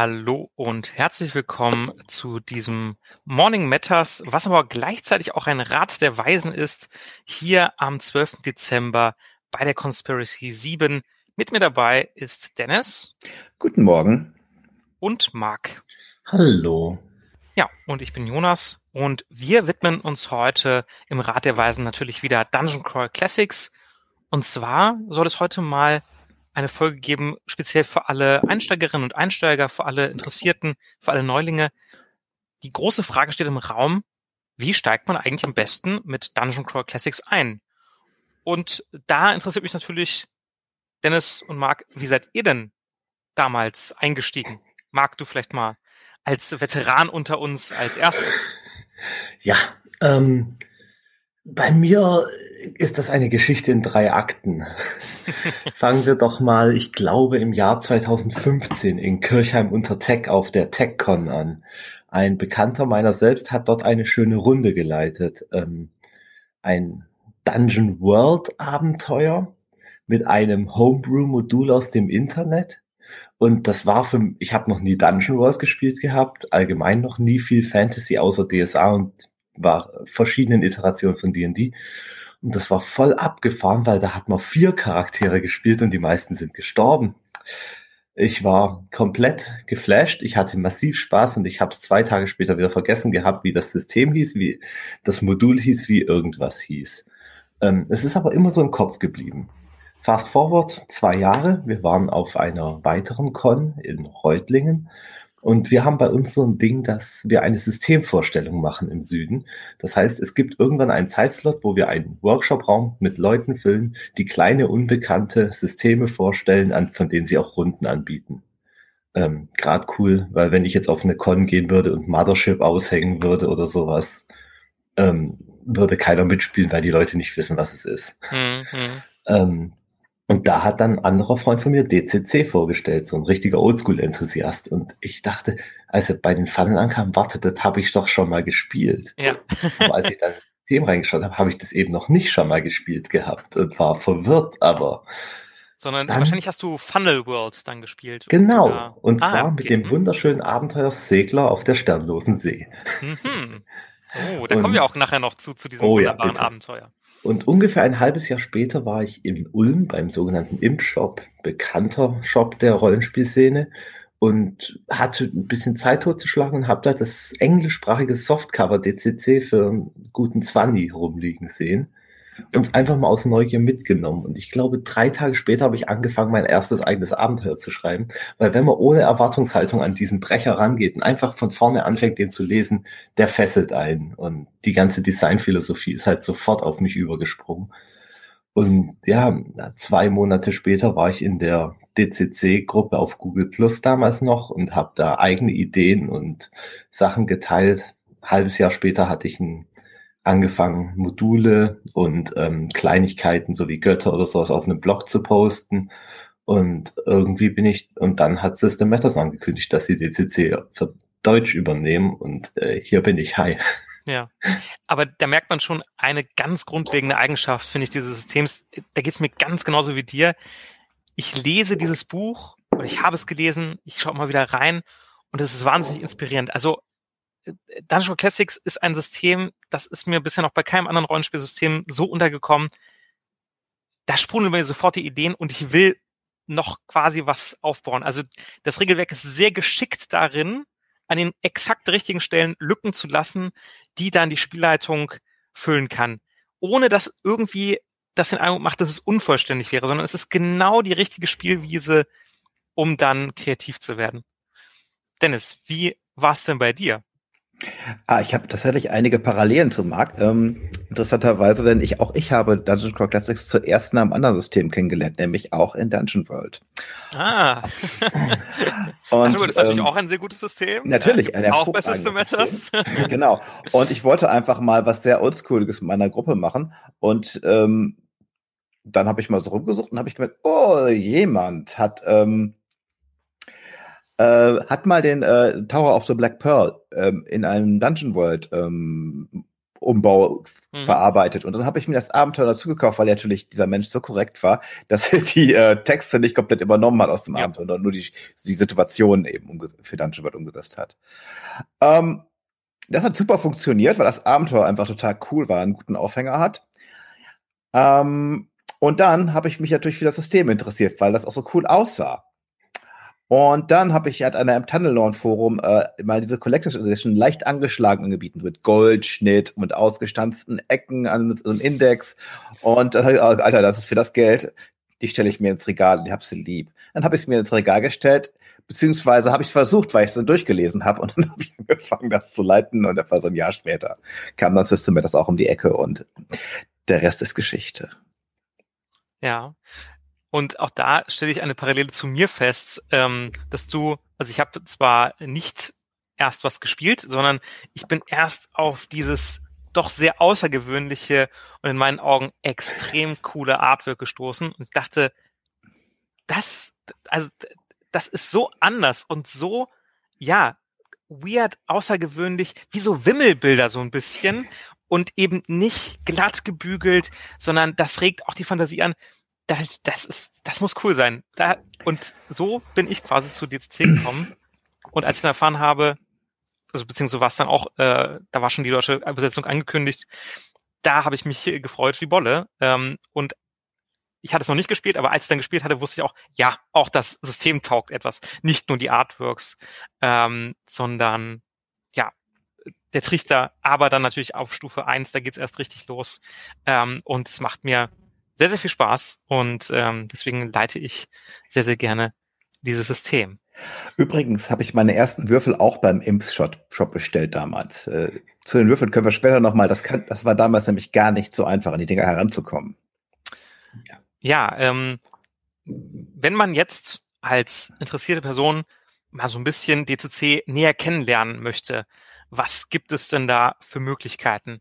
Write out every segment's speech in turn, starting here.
Hallo und herzlich willkommen zu diesem Morning Matters, was aber gleichzeitig auch ein Rat der Weisen ist, hier am 12. Dezember bei der Conspiracy 7. Mit mir dabei ist Dennis. Guten Morgen. Und Marc. Hallo. Ja, und ich bin Jonas und wir widmen uns heute im Rat der Weisen natürlich wieder Dungeon Crawl Classics. Und zwar soll es heute mal eine Folge geben, speziell für alle Einsteigerinnen und Einsteiger, für alle Interessierten, für alle Neulinge. Die große Frage steht im Raum, wie steigt man eigentlich am besten mit Dungeon Crawl Classics ein? Und da interessiert mich natürlich, Dennis und Marc, wie seid ihr denn damals eingestiegen? Marc, du vielleicht mal als Veteran unter uns als erstes. Ja, ähm, bei mir ist das eine Geschichte in drei Akten. Fangen wir doch mal, ich glaube, im Jahr 2015 in Kirchheim unter Tech auf der TechCon an. Ein Bekannter meiner selbst hat dort eine schöne Runde geleitet. Ähm, ein Dungeon World Abenteuer mit einem Homebrew-Modul aus dem Internet. Und das war für ich habe noch nie Dungeon World gespielt gehabt, allgemein noch nie viel Fantasy außer DSA und war verschiedenen Iterationen von D&D. Und das war voll abgefahren, weil da hat man vier Charaktere gespielt und die meisten sind gestorben. Ich war komplett geflasht. Ich hatte massiv Spaß und ich habe es zwei Tage später wieder vergessen gehabt, wie das System hieß, wie das Modul hieß, wie irgendwas hieß. Ähm, es ist aber immer so im Kopf geblieben. Fast forward zwei Jahre. Wir waren auf einer weiteren Con in Reutlingen und wir haben bei uns so ein Ding, dass wir eine Systemvorstellung machen im Süden. Das heißt, es gibt irgendwann einen Zeitslot, wo wir einen Workshop-Raum mit Leuten füllen, die kleine, unbekannte Systeme vorstellen, an, von denen sie auch Runden anbieten. Ähm, Gerade cool, weil wenn ich jetzt auf eine Con gehen würde und Mothership aushängen würde oder sowas, ähm, würde keiner mitspielen, weil die Leute nicht wissen, was es ist. Mhm. Ähm, und da hat dann ein anderer Freund von mir DCC vorgestellt, so ein richtiger Oldschool-Enthusiast. Und ich dachte, als er bei den Pfannen ankam, warte, das habe ich doch schon mal gespielt. Ja. Aber als ich dann ins System reingeschaut habe, habe ich das eben noch nicht schon mal gespielt gehabt und war verwirrt, aber. Sondern dann, wahrscheinlich hast du Funnel World dann gespielt. Genau. Oder? Und ah, zwar okay. mit dem mhm. wunderschönen Abenteuer Segler auf der sternlosen See. Mhm. Oh, da und, kommen wir auch nachher noch zu, zu diesem oh, wunderbaren ja, Abenteuer. Und ungefähr ein halbes Jahr später war ich in Ulm beim sogenannten Imp-Shop, bekannter Shop der Rollenspielszene und hatte ein bisschen Zeit totzuschlagen und habe da das englischsprachige Softcover DCC für einen guten Zwanni rumliegen sehen uns einfach mal aus Neugier mitgenommen. Und ich glaube, drei Tage später habe ich angefangen, mein erstes eigenes Abenteuer zu schreiben. Weil wenn man ohne Erwartungshaltung an diesen Brecher rangeht und einfach von vorne anfängt, den zu lesen, der fesselt einen. Und die ganze Designphilosophie ist halt sofort auf mich übergesprungen. Und ja, zwei Monate später war ich in der DCC-Gruppe auf Google Plus damals noch und habe da eigene Ideen und Sachen geteilt. Halbes Jahr später hatte ich ein angefangen, Module und ähm, Kleinigkeiten sowie Götter oder sowas auf einem Blog zu posten. Und irgendwie bin ich, und dann hat System Matters angekündigt, dass sie DCC für Deutsch übernehmen und äh, hier bin ich, hi. Ja, aber da merkt man schon eine ganz grundlegende Eigenschaft, finde ich, dieses Systems. Da geht es mir ganz genauso wie dir. Ich lese dieses Buch, oder ich habe es gelesen, ich schaue mal wieder rein und es ist wahnsinnig inspirierend. Also Dungeon Classics ist ein System, das ist mir bisher noch bei keinem anderen Rollenspielsystem so untergekommen. Da sprudeln mir sofort die Ideen und ich will noch quasi was aufbauen. Also das Regelwerk ist sehr geschickt darin, an den exakt richtigen Stellen Lücken zu lassen, die dann die Spielleitung füllen kann. Ohne dass irgendwie das den Eindruck macht, dass es unvollständig wäre, sondern es ist genau die richtige Spielwiese, um dann kreativ zu werden. Dennis, wie war es denn bei dir? Ah, ich habe tatsächlich einige Parallelen zum Markt. Ähm, interessanterweise, denn ich auch ich habe Dungeon Crawl Classics zuerst in einem anderen System kennengelernt, nämlich auch in Dungeon World. Ah. Und das ist natürlich ähm, auch ein sehr gutes System. Natürlich, ein auch bei System Matters. genau. Und ich wollte einfach mal was sehr Oldschooliges mit meiner Gruppe machen und ähm, dann habe ich mal so rumgesucht und habe ich gemerkt, oh, jemand hat ähm, äh, hat mal den äh, Tower of the Black Pearl ähm, in einem Dungeon World ähm, Umbau mhm. verarbeitet. Und dann habe ich mir das Abenteuer dazu gekauft, weil natürlich dieser Mensch so korrekt war, dass er die äh, Texte nicht komplett übernommen hat aus dem ja. Abenteuer, sondern nur die, die Situation eben für Dungeon World umgesetzt hat. Ähm, das hat super funktioniert, weil das Abenteuer einfach total cool war, einen guten Aufhänger hat. Ähm, und dann habe ich mich natürlich für das System interessiert, weil das auch so cool aussah. Und dann habe ich halt an einem Tunnelorn Forum äh, mal diese Collectors Edition leicht angeschlagen angeboten mit Goldschnitt und ausgestanzten Ecken an so einem Index. Und dann habe ich, oh, Alter, das ist für das Geld. Die stelle ich mir ins Regal ich habe sie lieb. Dann habe ich es mir ins Regal gestellt, beziehungsweise habe ich versucht, weil ich es dann durchgelesen habe und dann habe ich angefangen, das zu leiten und etwa so ein Jahr später kam dann System das auch um die Ecke und der Rest ist Geschichte. Ja, und auch da stelle ich eine Parallele zu mir fest, ähm, dass du, also ich habe zwar nicht erst was gespielt, sondern ich bin erst auf dieses doch sehr außergewöhnliche und in meinen Augen extrem coole Artwork gestoßen. Und ich dachte, das, also das ist so anders und so, ja, weird, außergewöhnlich, wie so Wimmelbilder so ein bisschen und eben nicht glatt gebügelt, sondern das regt auch die Fantasie an das, das ist, das muss cool sein. Da, und so bin ich quasi zu DCC gekommen. Und als ich dann erfahren habe, also beziehungsweise war es dann auch, äh, da war schon die deutsche Übersetzung angekündigt, da habe ich mich gefreut wie Bolle. Ähm, und ich hatte es noch nicht gespielt, aber als ich dann gespielt hatte, wusste ich auch, ja, auch das System taugt etwas. Nicht nur die Artworks, ähm, sondern ja, der Trichter, aber dann natürlich auf Stufe eins da geht's erst richtig los. Ähm, und es macht mir sehr, sehr viel Spaß und ähm, deswegen leite ich sehr, sehr gerne dieses System. Übrigens habe ich meine ersten Würfel auch beim Imps Shop bestellt damals. Äh, zu den Würfeln können wir später nochmal, das, kann, das war damals nämlich gar nicht so einfach, an die Dinger heranzukommen. Ja, ja ähm, wenn man jetzt als interessierte Person mal so ein bisschen DCC näher kennenlernen möchte, was gibt es denn da für Möglichkeiten?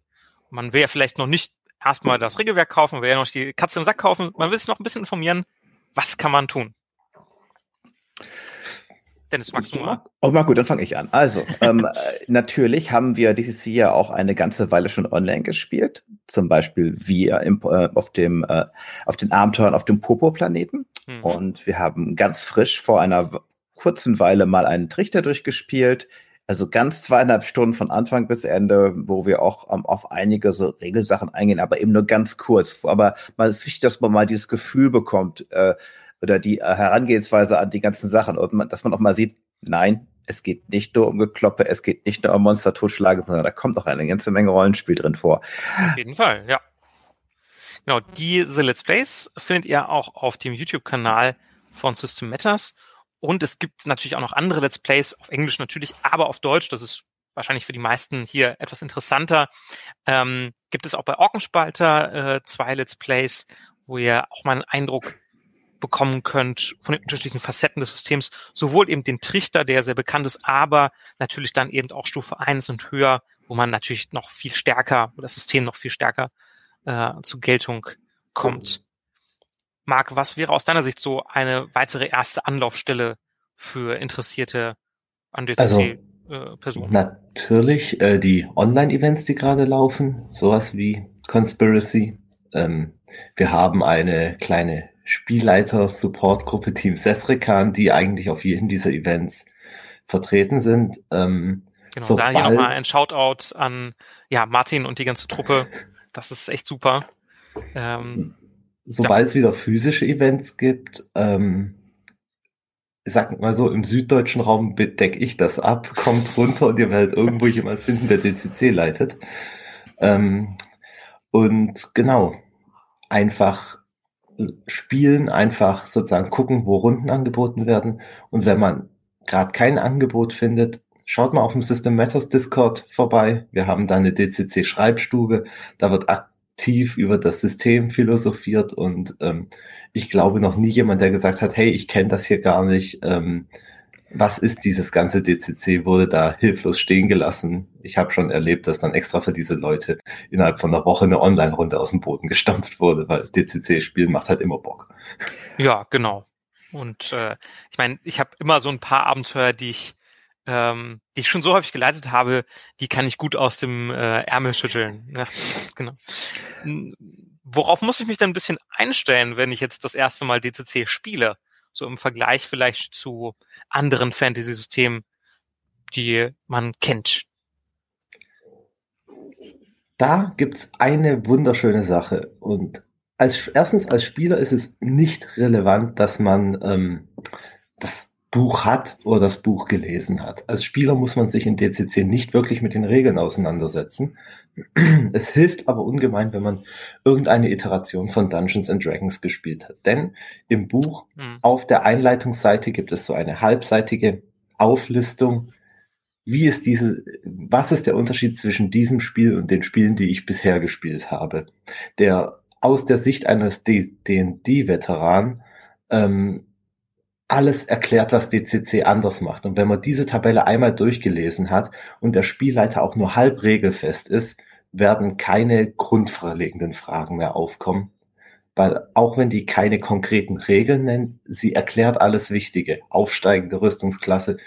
Man will ja vielleicht noch nicht erstmal das Regelwerk kaufen, wir werden noch die Katze im Sack kaufen. Man will sich noch ein bisschen informieren. Was kann man tun? Dennis, magst du mal? Oh, mal gut, dann fange ich an. Also, ähm, äh, natürlich haben wir dieses Jahr auch eine ganze Weile schon online gespielt. Zum Beispiel wir im, äh, auf dem, äh, auf den Abenteuern auf dem Popo-Planeten. Mhm. Und wir haben ganz frisch vor einer kurzen Weile mal einen Trichter durchgespielt. Also ganz zweieinhalb Stunden von Anfang bis Ende, wo wir auch um, auf einige so Regelsachen eingehen, aber eben nur ganz kurz. Aber man ist wichtig, dass man mal dieses Gefühl bekommt äh, oder die äh, Herangehensweise an die ganzen Sachen und man, dass man auch mal sieht, nein, es geht nicht nur um Gekloppe, es geht nicht nur um Monster totschlagen, sondern da kommt auch eine ganze Menge Rollenspiel drin vor. Auf jeden Fall, ja. Genau, diese Let's Plays findet ihr auch auf dem YouTube-Kanal von System Matters. Und es gibt natürlich auch noch andere Let's Plays, auf Englisch natürlich, aber auf Deutsch. Das ist wahrscheinlich für die meisten hier etwas interessanter. Ähm, gibt es auch bei Orkenspalter äh, zwei Let's Plays, wo ihr auch mal einen Eindruck bekommen könnt von den unterschiedlichen Facetten des Systems, sowohl eben den Trichter, der sehr bekannt ist, aber natürlich dann eben auch Stufe 1 und höher, wo man natürlich noch viel stärker, wo das System noch viel stärker äh, zu Geltung kommt. Marc, was wäre aus deiner Sicht so eine weitere erste Anlaufstelle für Interessierte an DCC? Also, äh? Natürlich äh, die Online-Events, die gerade laufen, sowas wie Conspiracy. Ähm, wir haben eine kleine Spielleiter-Support-Gruppe Team Sesrekan, die eigentlich auf jedem dieser Events vertreten sind. Ähm, genau, da hier nochmal ein Shoutout an ja, Martin und die ganze Truppe. Das ist echt super. Ähm, sobald es wieder physische Events gibt, ähm, sag mal so, im süddeutschen Raum bedecke ich das ab, kommt runter und ihr werdet irgendwo jemand finden, der DCC leitet. Ähm, und genau, einfach spielen, einfach sozusagen gucken, wo Runden angeboten werden. Und wenn man gerade kein Angebot findet, schaut mal auf dem System Matters Discord vorbei. Wir haben da eine DCC Schreibstube. Da wird tief über das System philosophiert und ähm, ich glaube noch nie jemand, der gesagt hat, hey, ich kenne das hier gar nicht. Ähm, was ist dieses ganze DCC? Wurde da hilflos stehen gelassen? Ich habe schon erlebt, dass dann extra für diese Leute innerhalb von einer Woche eine Online-Runde aus dem Boden gestampft wurde, weil DCC-Spielen macht halt immer Bock. Ja, genau. Und äh, ich meine, ich habe immer so ein paar Abenteuer, die ich ähm, die ich schon so häufig geleitet habe, die kann ich gut aus dem äh, Ärmel schütteln. Ja, genau. Worauf muss ich mich denn ein bisschen einstellen, wenn ich jetzt das erste Mal DCC spiele? So im Vergleich vielleicht zu anderen Fantasy-Systemen, die man kennt. Da gibt's eine wunderschöne Sache. Und als erstens als Spieler ist es nicht relevant, dass man ähm, das Buch hat oder das Buch gelesen hat. Als Spieler muss man sich in DCC nicht wirklich mit den Regeln auseinandersetzen. Es hilft aber ungemein, wenn man irgendeine Iteration von Dungeons and Dragons gespielt hat. Denn im Buch hm. auf der Einleitungsseite gibt es so eine halbseitige Auflistung, wie ist diese, was ist der Unterschied zwischen diesem Spiel und den Spielen, die ich bisher gespielt habe? Der aus der Sicht eines D&D-Veteran ähm, alles erklärt, was DCC anders macht. Und wenn man diese Tabelle einmal durchgelesen hat und der Spielleiter auch nur halb regelfest ist, werden keine grundverlegenden Fragen mehr aufkommen. Weil auch wenn die keine konkreten Regeln nennt, sie erklärt alles Wichtige. Aufsteigende Rüstungsklasse,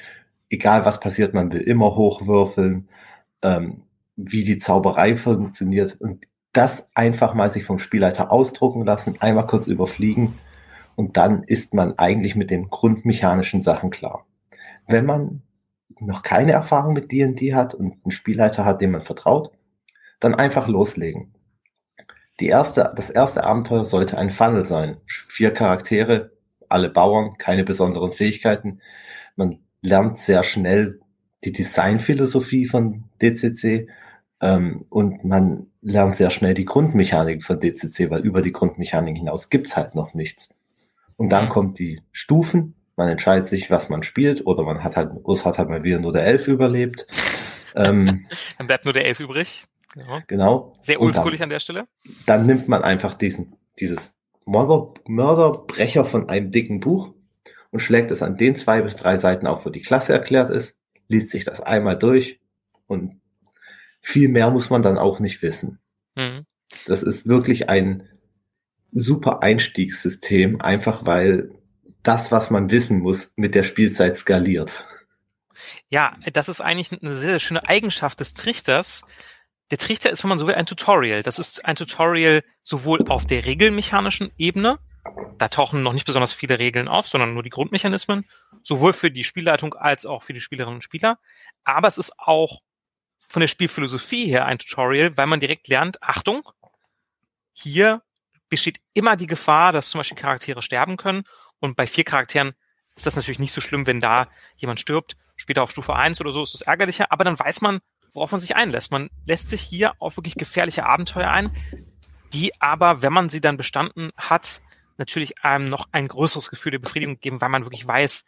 egal was passiert, man will immer hochwürfeln, ähm, wie die Zauberei funktioniert und das einfach mal sich vom Spielleiter ausdrucken lassen, einmal kurz überfliegen und dann ist man eigentlich mit den grundmechanischen Sachen klar. Wenn man noch keine Erfahrung mit D&D hat und einen Spielleiter hat, dem man vertraut, dann einfach loslegen. Die erste, das erste Abenteuer sollte ein Funnel sein. Vier Charaktere, alle Bauern, keine besonderen Fähigkeiten. Man lernt sehr schnell die Designphilosophie von DCC ähm, und man lernt sehr schnell die Grundmechanik von DCC, weil über die Grundmechanik hinaus gibt's halt noch nichts. Und dann kommt die Stufen. Man entscheidet sich, was man spielt, oder man hat halt, Urs hat halt mal wieder nur der Elf überlebt. ähm, dann bleibt nur der Elf übrig. Genau. genau. Sehr oldschoolig an der Stelle. Dann nimmt man einfach diesen, dieses Mörder, Mörderbrecher von einem dicken Buch und schlägt es an den zwei bis drei Seiten auf, wo die Klasse erklärt ist, liest sich das einmal durch und viel mehr muss man dann auch nicht wissen. Mhm. Das ist wirklich ein super Einstiegssystem, einfach weil das, was man wissen muss, mit der Spielzeit skaliert. Ja, das ist eigentlich eine sehr, sehr schöne Eigenschaft des Trichters. Der Trichter ist, wenn man so will, ein Tutorial. Das ist ein Tutorial sowohl auf der regelmechanischen Ebene, da tauchen noch nicht besonders viele Regeln auf, sondern nur die Grundmechanismen, sowohl für die Spielleitung als auch für die Spielerinnen und Spieler. Aber es ist auch von der Spielphilosophie her ein Tutorial, weil man direkt lernt, Achtung, hier besteht immer die Gefahr, dass zum Beispiel Charaktere sterben können. Und bei vier Charakteren ist das natürlich nicht so schlimm, wenn da jemand stirbt. Später auf Stufe 1 oder so ist das ärgerlicher, aber dann weiß man, worauf man sich einlässt. Man lässt sich hier auf wirklich gefährliche Abenteuer ein, die aber, wenn man sie dann bestanden hat, natürlich einem noch ein größeres Gefühl der Befriedigung geben, weil man wirklich weiß,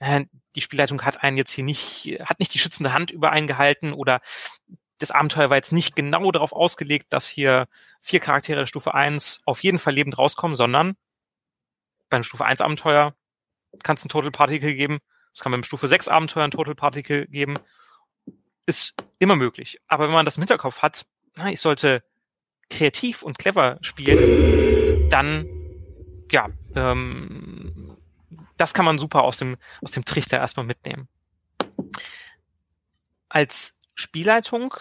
äh, die Spielleitung hat einen jetzt hier nicht, hat nicht die schützende Hand über einen gehalten oder das Abenteuer war jetzt nicht genau darauf ausgelegt, dass hier vier Charaktere der Stufe 1 auf jeden Fall lebend rauskommen, sondern bei einem Stufe 1 Abenteuer kann es ein Total Particle geben. Es kann beim Stufe 6 Abenteuer ein Total Particle geben. Ist immer möglich. Aber wenn man das im Hinterkopf hat, na, ich sollte kreativ und clever spielen, dann, ja, ähm, das kann man super aus dem, aus dem Trichter erstmal mitnehmen. Als Spielleitung,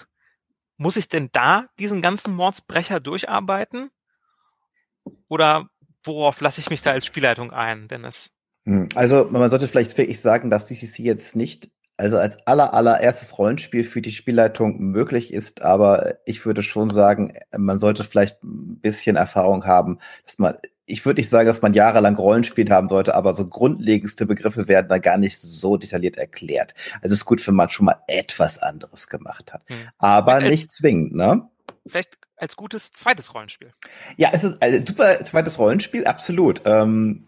muss ich denn da diesen ganzen Mordsbrecher durcharbeiten? Oder worauf lasse ich mich da als Spielleitung ein, Dennis? Hm, also man sollte vielleicht wirklich sagen, dass DCC jetzt nicht also als aller allererstes Rollenspiel für die Spielleitung möglich ist, aber ich würde schon sagen, man sollte vielleicht ein bisschen Erfahrung haben, dass man ich würde nicht sagen, dass man jahrelang Rollenspiel haben sollte, aber so grundlegendste Begriffe werden da gar nicht so detailliert erklärt. Also es ist gut, wenn man schon mal etwas anderes gemacht hat. Hm. Aber als, nicht zwingend, ne? Vielleicht als gutes zweites Rollenspiel. Ja, es ist ein super zweites Rollenspiel, absolut. Ähm,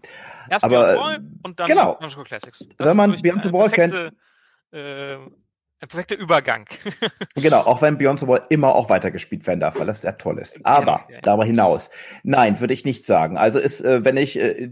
Erst aber, Beyond Wall und dann genau. Classics. Das wenn man Beyond the Wall kennt, äh, ein perfekter Übergang. genau, auch wenn Beyond the Wall immer auch weitergespielt werden darf, weil das sehr toll ist. Aber ja, ja. darüber hinaus, nein, würde ich nicht sagen. Also ist, äh, wenn ich, äh,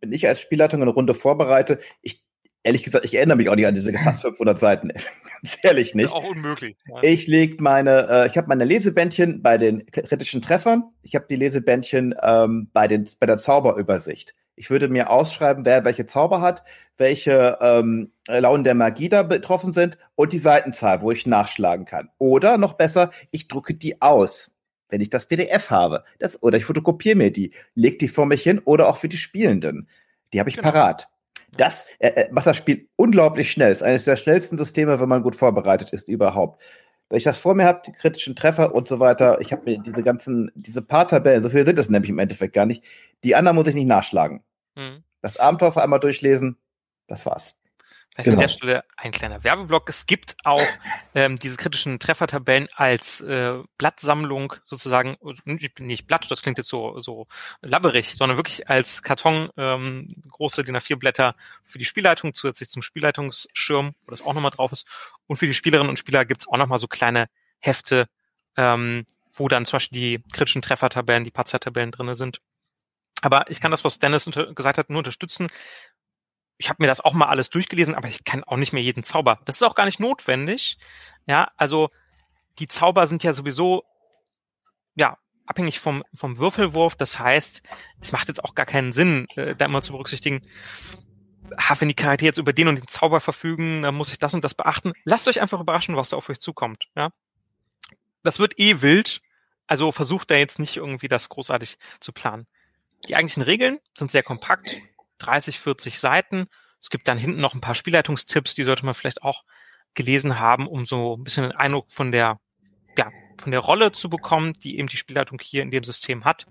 wenn ich als Spielleitung eine Runde vorbereite, ich ehrlich gesagt, ich erinnere mich auch nicht an diese fast 500 Seiten. Ganz ehrlich nicht. auch unmöglich. Ja. Ich leg meine, äh, ich habe meine Lesebändchen bei den kritischen Treffern. Ich habe die Lesebändchen ähm, bei den bei der Zauberübersicht. Ich würde mir ausschreiben, wer welche Zauber hat, welche ähm, Launen der Magie da betroffen sind und die Seitenzahl, wo ich nachschlagen kann. Oder noch besser, ich drucke die aus, wenn ich das PDF habe. Das, oder ich fotokopiere mir die, leg die vor mich hin oder auch für die Spielenden. Die habe ich genau. parat. Das äh, macht das Spiel unglaublich schnell. Es ist eines der schnellsten Systeme, wenn man gut vorbereitet ist, überhaupt. Wenn ich das vor mir habe, die kritischen Treffer und so weiter, ich habe mir diese ganzen, diese paar Tabellen, so viele sind es nämlich im Endeffekt gar nicht, die anderen muss ich nicht nachschlagen. Mhm. Das Abenteuer vor einmal durchlesen, das war's. Vielleicht genau. an der Stelle ein kleiner Werbeblock. Es gibt auch ähm, diese kritischen Treffertabellen als äh, Blattsammlung sozusagen, nicht Blatt, das klingt jetzt so, so labberig, sondern wirklich als Karton ähm, große DIN A4 Blätter für die Spielleitung, zusätzlich zum Spielleitungsschirm, wo das auch nochmal drauf ist. Und für die Spielerinnen und Spieler gibt's auch nochmal so kleine Hefte, ähm, wo dann zum Beispiel die kritischen Treffertabellen, die Patzer-Tabellen drinne sind. Aber ich kann das, was Dennis gesagt hat, nur unterstützen ich habe mir das auch mal alles durchgelesen, aber ich kann auch nicht mehr jeden Zauber. Das ist auch gar nicht notwendig. Ja, also die Zauber sind ja sowieso ja abhängig vom vom Würfelwurf. Das heißt, es macht jetzt auch gar keinen Sinn, äh, da immer zu berücksichtigen. Ha, wenn die Charaktere jetzt über den und den Zauber verfügen, dann muss ich das und das beachten. Lasst euch einfach überraschen, was da auf euch zukommt. Ja, das wird eh wild. Also versucht da jetzt nicht irgendwie das großartig zu planen. Die eigentlichen Regeln sind sehr kompakt 30, 40 Seiten. Es gibt dann hinten noch ein paar Spielleitungstipps, die sollte man vielleicht auch gelesen haben, um so ein bisschen einen Eindruck von der, ja, von der Rolle zu bekommen, die eben die Spielleitung hier in dem System hat.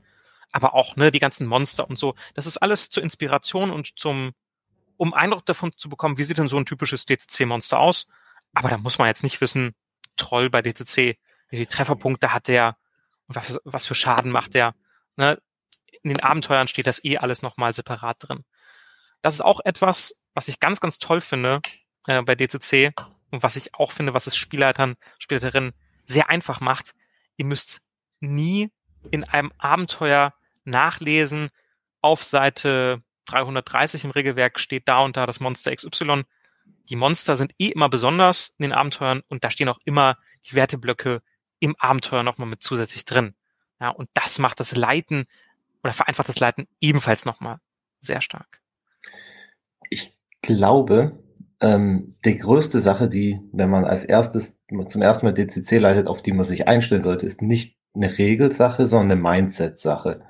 Aber auch, ne, die ganzen Monster und so. Das ist alles zur Inspiration und zum, um Eindruck davon zu bekommen, wie sieht denn so ein typisches DCC-Monster aus. Aber da muss man jetzt nicht wissen, Troll bei DCC, wie viele Trefferpunkte hat der und was, was für Schaden macht der. Ne? In den Abenteuern steht das eh alles nochmal separat drin. Das ist auch etwas, was ich ganz, ganz toll finde äh, bei DCC und was ich auch finde, was es Spielleitern, Spielleiterinnen sehr einfach macht. Ihr müsst nie in einem Abenteuer nachlesen, auf Seite 330 im Regelwerk steht da und da das Monster XY. Die Monster sind eh immer besonders in den Abenteuern und da stehen auch immer die Werteblöcke im Abenteuer nochmal mit zusätzlich drin. Ja, und das macht das Leiten oder vereinfacht das Leiten ebenfalls nochmal sehr stark. Ich glaube, ähm, die größte Sache, die, wenn man als erstes zum ersten Mal DCC leitet, auf die man sich einstellen sollte, ist nicht eine Regelsache, sondern eine Mindset-Sache.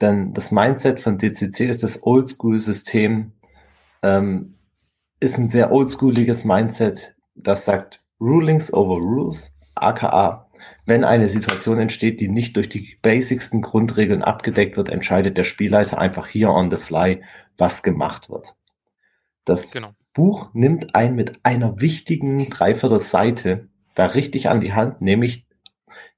Denn das Mindset von DCC ist das Oldschool-System, ähm, ist ein sehr oldschooliges Mindset, das sagt Rulings over Rules, aka wenn eine Situation entsteht, die nicht durch die basicsten Grundregeln abgedeckt wird, entscheidet der Spielleiter einfach hier on the fly, was gemacht wird. Das genau. Buch nimmt ein mit einer wichtigen Dreiviertelseite da richtig an die Hand, nämlich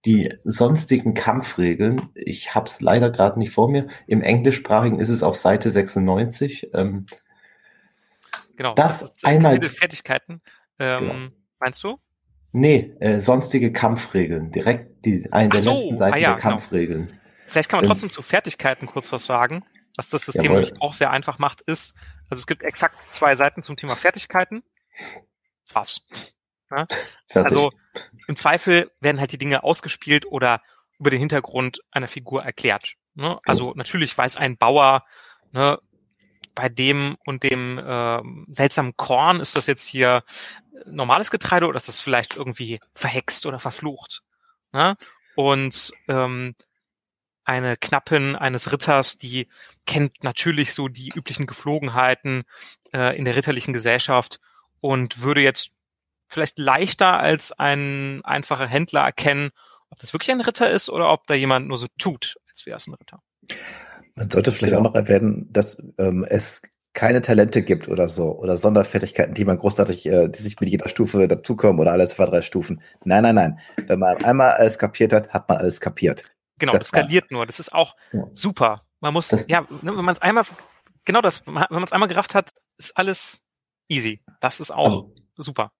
die sonstigen Kampfregeln. Ich habe es leider gerade nicht vor mir. Im Englischsprachigen ist es auf Seite 96. Ähm, genau, das, das ist einmal Fertigkeiten. Ähm, genau. Meinst du? Nee, äh, sonstige Kampfregeln. Direkt die eine der so, letzten Seiten ah, ja, der genau. Kampfregeln. Genau. Vielleicht kann man ähm, trotzdem zu Fertigkeiten kurz was sagen. Was das System nämlich auch sehr einfach macht, ist, also es gibt exakt zwei Seiten zum Thema Fertigkeiten. Was? Ja? Also im Zweifel werden halt die Dinge ausgespielt oder über den Hintergrund einer Figur erklärt. Ne? Also natürlich weiß ein Bauer, ne, bei dem und dem äh, seltsamen Korn ist das jetzt hier normales Getreide oder ist das vielleicht irgendwie verhext oder verflucht? Ne? Und ähm, eine Knappin eines Ritters, die kennt natürlich so die üblichen Geflogenheiten äh, in der ritterlichen Gesellschaft und würde jetzt vielleicht leichter als ein einfacher Händler erkennen, ob das wirklich ein Ritter ist oder ob da jemand nur so tut, als wäre es ein Ritter. Man sollte vielleicht auch noch erwähnen, dass ähm, es keine Talente gibt oder so oder Sonderfertigkeiten, die man großartig, äh, die sich mit jeder Stufe dazukommen oder alle zwei, drei Stufen. Nein, nein, nein. Wenn man einmal alles kapiert hat, hat man alles kapiert. Genau, das, das skaliert nur. Das ist auch ja. super. Man muss, das, ja, wenn man es einmal, genau das, wenn man es einmal gerafft hat, ist alles easy. Das ist auch also, super.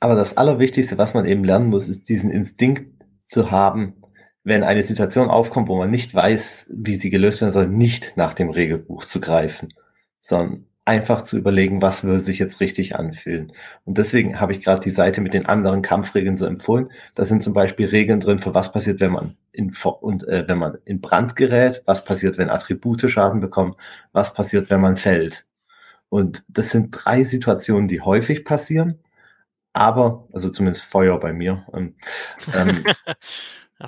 Aber das Allerwichtigste, was man eben lernen muss, ist diesen Instinkt zu haben, wenn eine Situation aufkommt, wo man nicht weiß, wie sie gelöst werden soll, nicht nach dem Regelbuch zu greifen, sondern einfach zu überlegen, was würde sich jetzt richtig anfühlen. Und deswegen habe ich gerade die Seite mit den anderen Kampfregeln so empfohlen. Da sind zum Beispiel Regeln drin, für was passiert, wenn man in und äh, wenn man in Brand gerät, was passiert, wenn Attribute Schaden bekommen, was passiert, wenn man fällt. Und das sind drei Situationen, die häufig passieren, aber, also zumindest Feuer bei mir. Ähm, ähm,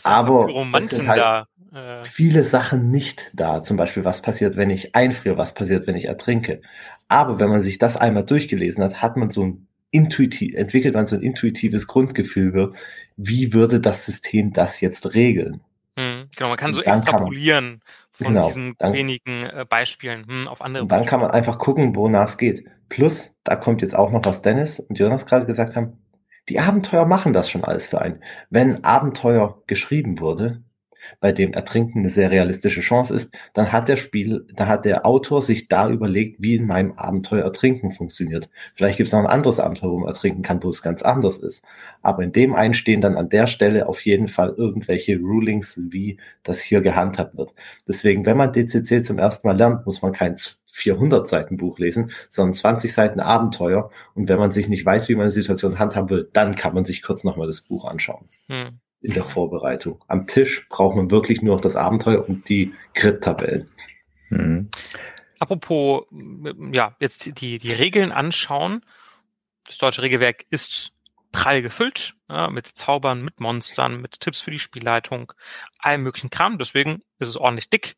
aber sind halt da. Äh. viele Sachen nicht da. Zum Beispiel, was passiert, wenn ich einfriere, was passiert, wenn ich ertrinke. Aber wenn man sich das einmal durchgelesen hat, hat man so ein intuitiv, entwickelt man so ein intuitives Grundgefühl, wie würde das System das jetzt regeln? Hm, genau, man kann so extrapolieren von genau, diesen dann, wenigen äh, Beispielen hm, auf andere. Und dann kann man einfach gucken, wonach es geht. Plus, da kommt jetzt auch noch, was Dennis und Jonas gerade gesagt haben. Die Abenteuer machen das schon alles für einen. Wenn Abenteuer geschrieben wurde, bei dem Ertrinken eine sehr realistische Chance ist, dann hat der Spiel, da hat der Autor sich da überlegt, wie in meinem Abenteuer Ertrinken funktioniert. Vielleicht gibt es noch ein anderes Abenteuer, wo man ertrinken kann, wo es ganz anders ist. Aber in dem einen stehen dann an der Stelle auf jeden Fall irgendwelche Rulings, wie das hier gehandhabt wird. Deswegen, wenn man DCC zum ersten Mal lernt, muss man kein 400 Seiten Buch lesen, sondern 20 Seiten Abenteuer. Und wenn man sich nicht weiß, wie man eine Situation handhaben will, dann kann man sich kurz nochmal das Buch anschauen. Hm in der Vorbereitung. Am Tisch braucht man wirklich nur noch das Abenteuer und die Crit-Tabellen. Mhm. Apropos, ja, jetzt die, die Regeln anschauen. Das deutsche Regelwerk ist prall gefüllt, ja, mit Zaubern, mit Monstern, mit Tipps für die Spielleitung, allem möglichen Kram. Deswegen ist es ordentlich dick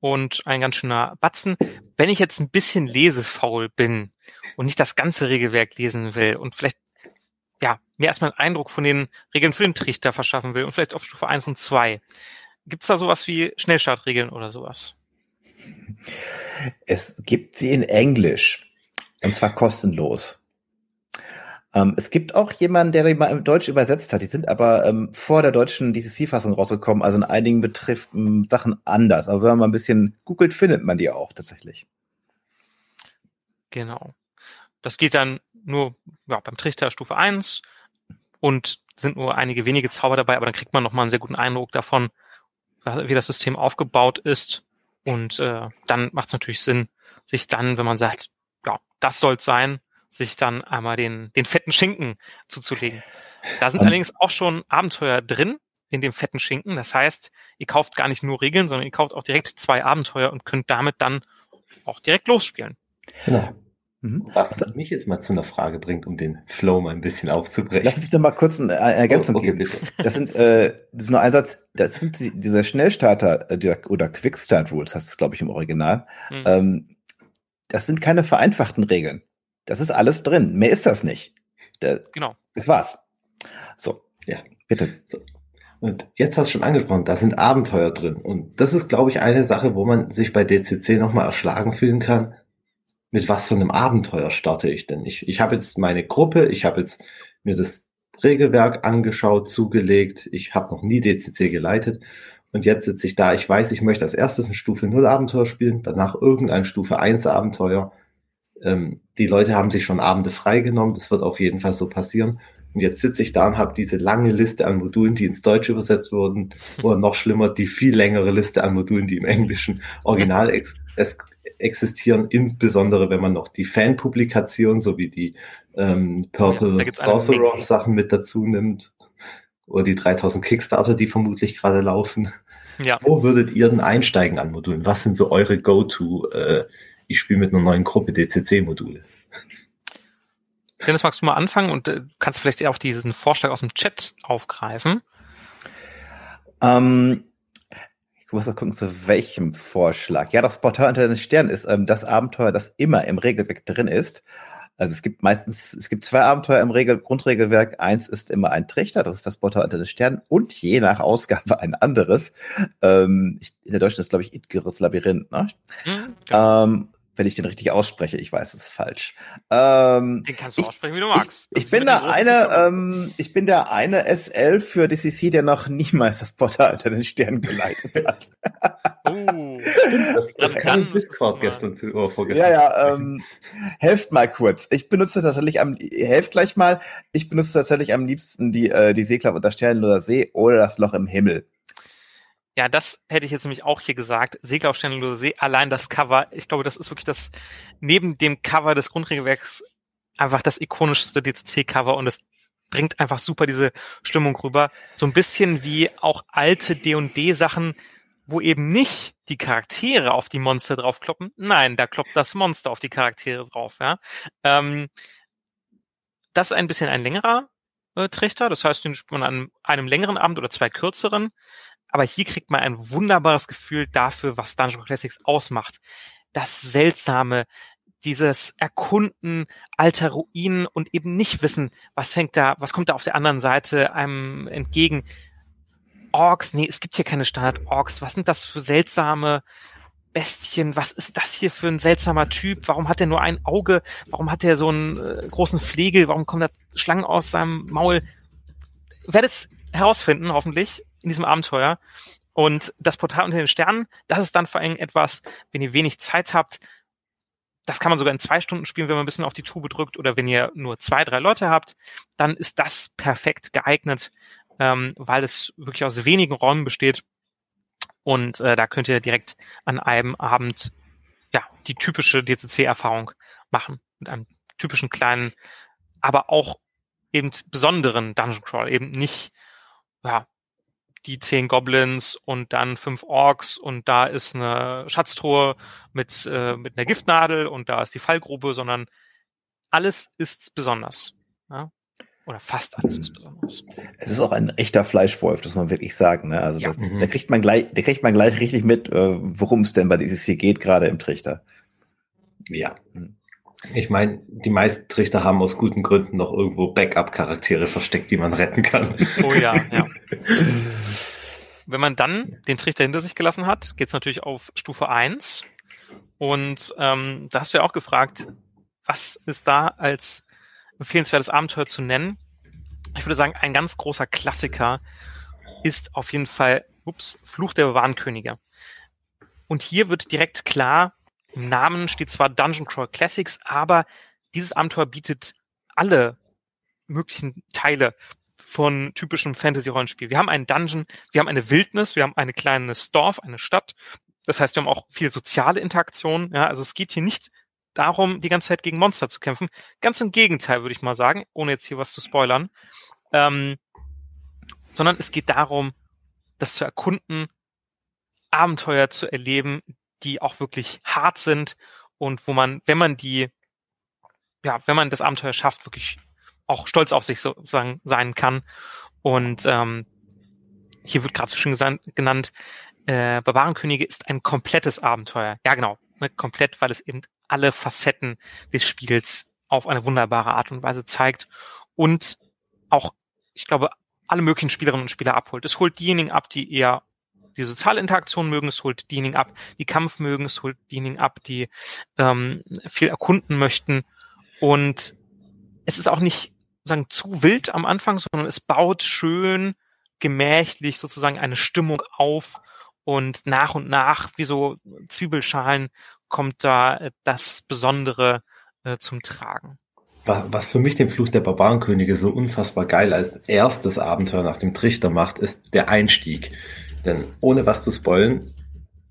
und ein ganz schöner Batzen. Wenn ich jetzt ein bisschen lesefaul bin und nicht das ganze Regelwerk lesen will und vielleicht mir erstmal einen Eindruck von den Regeln für den Trichter verschaffen will und vielleicht auf Stufe 1 und 2. Gibt's da sowas wie Schnellstartregeln oder sowas? Es gibt sie in Englisch. Und zwar kostenlos. Ähm, es gibt auch jemanden, der die mal im Deutsch übersetzt hat. Die sind aber ähm, vor der deutschen DCC-Fassung rausgekommen. Also in einigen betrifft ähm, Sachen anders. Aber wenn man mal ein bisschen googelt, findet man die auch tatsächlich. Genau. Das geht dann nur ja, beim Trichter Stufe 1 und sind nur einige wenige Zauber dabei, aber dann kriegt man nochmal einen sehr guten Eindruck davon, wie das System aufgebaut ist. Und äh, dann macht es natürlich Sinn, sich dann, wenn man sagt, ja, das soll sein, sich dann einmal den, den fetten Schinken zuzulegen. Da sind allerdings auch schon Abenteuer drin in dem fetten Schinken. Das heißt, ihr kauft gar nicht nur Regeln, sondern ihr kauft auch direkt zwei Abenteuer und könnt damit dann auch direkt losspielen. Genau. Mhm. Was mich jetzt mal zu einer Frage bringt, um den Flow mal ein bisschen aufzubrechen. Lass mich noch mal kurz eine Ergänzung oh, okay, geben. Bitte. Das sind, äh, das ist nur ein Satz, das sind die, dieser Schnellstarter äh, dieser, oder Quickstart Rules, heißt es, glaube ich, im Original. Mhm. Ähm, das sind keine vereinfachten Regeln. Das ist alles drin. Mehr ist das nicht. Da, genau. Das war's. So. Ja. Bitte. So. Und jetzt hast du schon angesprochen, da sind Abenteuer drin. Und das ist, glaube ich, eine Sache, wo man sich bei DCC nochmal erschlagen fühlen kann mit was für einem Abenteuer starte ich denn? Ich, ich habe jetzt meine Gruppe, ich habe jetzt mir das Regelwerk angeschaut, zugelegt, ich habe noch nie DCC geleitet und jetzt sitze ich da, ich weiß, ich möchte als erstes ein Stufe 0 Abenteuer spielen, danach irgendein Stufe 1 Abenteuer. Ähm, die Leute haben sich schon Abende freigenommen, das wird auf jeden Fall so passieren. Und jetzt sitze ich da und habe diese lange Liste an Modulen, die ins Deutsche übersetzt wurden, oder noch schlimmer, die viel längere Liste an Modulen, die im englischen Original ex existieren, insbesondere wenn man noch die Fanpublikation sowie die ähm, Purple ja, Sorcerer Sachen mit dazu nimmt oder die 3000 Kickstarter, die vermutlich gerade laufen. Ja. Wo würdet ihr denn einsteigen an Modulen? Was sind so eure Go-To? Äh, ich spiele mit einer neuen Gruppe DCC-Module. Dennis, magst du mal anfangen und äh, kannst vielleicht auch diesen Vorschlag aus dem Chat aufgreifen? Ähm, ich muss noch gucken, zu welchem Vorschlag. Ja, das Portal unter den Sternen ist ähm, das Abenteuer, das immer im Regelwerk drin ist. Also es gibt meistens, es gibt zwei Abenteuer im Regel Grundregelwerk. Eins ist immer ein Trichter, das ist das Portal unter den Sternen und je nach Ausgabe ein anderes. Ähm, in der Deutschen ist, glaube ich, Itgeres Labyrinth, ne? Mhm, genau. ähm, wenn ich den richtig ausspreche. Ich weiß, es ist falsch. Ähm, den kannst du ich, aussprechen, wie du magst. Ich, ich bin der eine, ähm, ich bin der eine SL für DCC, der noch niemals das Portal unter den Sternen geleitet hat. uh, das, das kann ein Discord gestern zu, oh, vorgestern. Ja, ja, ähm, helft mal kurz. Ich benutze tatsächlich am, helft gleich mal. Ich benutze tatsächlich am liebsten die, äh, die Seeklappe unter Sternen oder See oder das Loch im Himmel. Ja, das hätte ich jetzt nämlich auch hier gesagt. Segler auf Sternenlose See, allein das Cover, ich glaube, das ist wirklich das, neben dem Cover des Grundregelwerks, einfach das ikonischste DCC-Cover und es bringt einfach super diese Stimmung rüber. So ein bisschen wie auch alte D&D-Sachen, wo eben nicht die Charaktere auf die Monster draufkloppen. Nein, da kloppt das Monster auf die Charaktere drauf. Ja? Ähm, das ist ein bisschen ein längerer äh, Trichter. Das heißt, den spielt man an einem längeren Abend oder zwei kürzeren. Aber hier kriegt man ein wunderbares Gefühl dafür, was Dungeon Classics ausmacht. Das Seltsame, dieses Erkunden alter Ruinen und eben nicht wissen, was hängt da, was kommt da auf der anderen Seite einem entgegen. Orks, nee, es gibt hier keine Standard-Orks. Was sind das für seltsame Bestien? Was ist das hier für ein seltsamer Typ? Warum hat er nur ein Auge? Warum hat er so einen äh, großen Flegel? Warum kommen da Schlangen aus seinem Maul? Werde es herausfinden, hoffentlich, in diesem Abenteuer. Und das Portal unter den Sternen, das ist dann vor allem etwas, wenn ihr wenig Zeit habt, das kann man sogar in zwei Stunden spielen, wenn man ein bisschen auf die Tube drückt oder wenn ihr nur zwei, drei Leute habt, dann ist das perfekt geeignet, ähm, weil es wirklich aus wenigen Räumen besteht. Und äh, da könnt ihr direkt an einem Abend ja die typische DCC-Erfahrung machen. Mit einem typischen kleinen, aber auch eben besonderen Dungeon Crawl. Eben nicht ja, die zehn Goblins und dann fünf Orks und da ist eine Schatztruhe mit, äh, mit einer Giftnadel und da ist die Fallgrube, sondern alles ist besonders. Ja? Oder fast alles ist besonders. Es ist auch ein echter Fleischwolf, das muss man wirklich sagen. Ne? Also ja. da, da, kriegt man gleich, da kriegt man gleich richtig mit, äh, worum es denn bei dieses hier geht, gerade im Trichter. Ja. Hm. Ich meine, die meisten Trichter haben aus guten Gründen noch irgendwo Backup-Charaktere versteckt, die man retten kann. Oh ja, ja. Wenn man dann den Trichter hinter sich gelassen hat, geht's natürlich auf Stufe 1. Und ähm, da hast du ja auch gefragt, was ist da als empfehlenswertes Abenteuer zu nennen? Ich würde sagen, ein ganz großer Klassiker ist auf jeden Fall ups, Fluch der Warnkönige. Und hier wird direkt klar, im Namen steht zwar Dungeon Crawl Classics, aber dieses Abenteuer bietet alle möglichen Teile von typischem Fantasy-Rollenspiel. Wir haben einen Dungeon, wir haben eine Wildnis, wir haben eine kleine Dorf, eine Stadt. Das heißt, wir haben auch viel soziale Interaktion. Ja, also es geht hier nicht darum, die ganze Zeit gegen Monster zu kämpfen. Ganz im Gegenteil, würde ich mal sagen, ohne jetzt hier was zu spoilern. Ähm, sondern es geht darum, das zu erkunden, Abenteuer zu erleben, die auch wirklich hart sind und wo man, wenn man die, ja, wenn man das Abenteuer schafft, wirklich auch stolz auf sich sozusagen sein kann. Und ähm, hier wird gerade so schön genannt, äh, Barbarenkönige ist ein komplettes Abenteuer. Ja, genau, ne, komplett, weil es eben alle Facetten des Spiels auf eine wunderbare Art und Weise zeigt und auch, ich glaube, alle möglichen Spielerinnen und Spieler abholt. Es holt diejenigen ab, die eher die soziale Interaktion mögen, es holt diejenigen ab, die Kampf mögen, es holt diejenigen ab, die ähm, viel erkunden möchten. Und es ist auch nicht sagen zu wild am Anfang, sondern es baut schön gemächlich sozusagen eine Stimmung auf und nach und nach, wie so Zwiebelschalen, kommt da äh, das Besondere äh, zum Tragen. Was für mich den Fluch der Barbarenkönige so unfassbar geil als erstes Abenteuer nach dem Trichter macht, ist der Einstieg. Denn ohne was zu spoilen,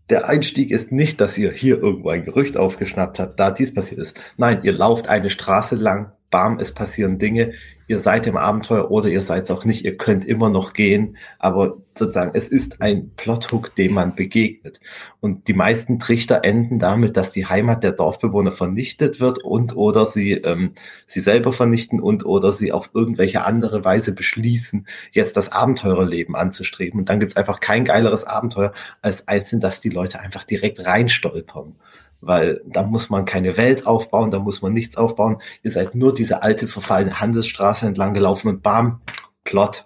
der Einstieg ist nicht, dass ihr hier irgendwo ein Gerücht aufgeschnappt habt, da dies passiert ist. Nein, ihr lauft eine Straße lang, bam, es passieren Dinge, ihr seid im Abenteuer oder ihr seid es auch nicht, ihr könnt immer noch gehen, aber sozusagen, es ist ein Plothook, dem man begegnet. Und die meisten Trichter enden damit, dass die Heimat der Dorfbewohner vernichtet wird und oder sie ähm, sie selber vernichten und oder sie auf irgendwelche andere Weise beschließen, jetzt das Abenteurerleben anzustreben. Und dann gibt's einfach kein geileres Abenteuer als eins, in das die Leute einfach direkt reinstolpern weil da muss man keine Welt aufbauen, da muss man nichts aufbauen. Ihr seid nur diese alte verfallene Handelsstraße entlang gelaufen und bam, Plot.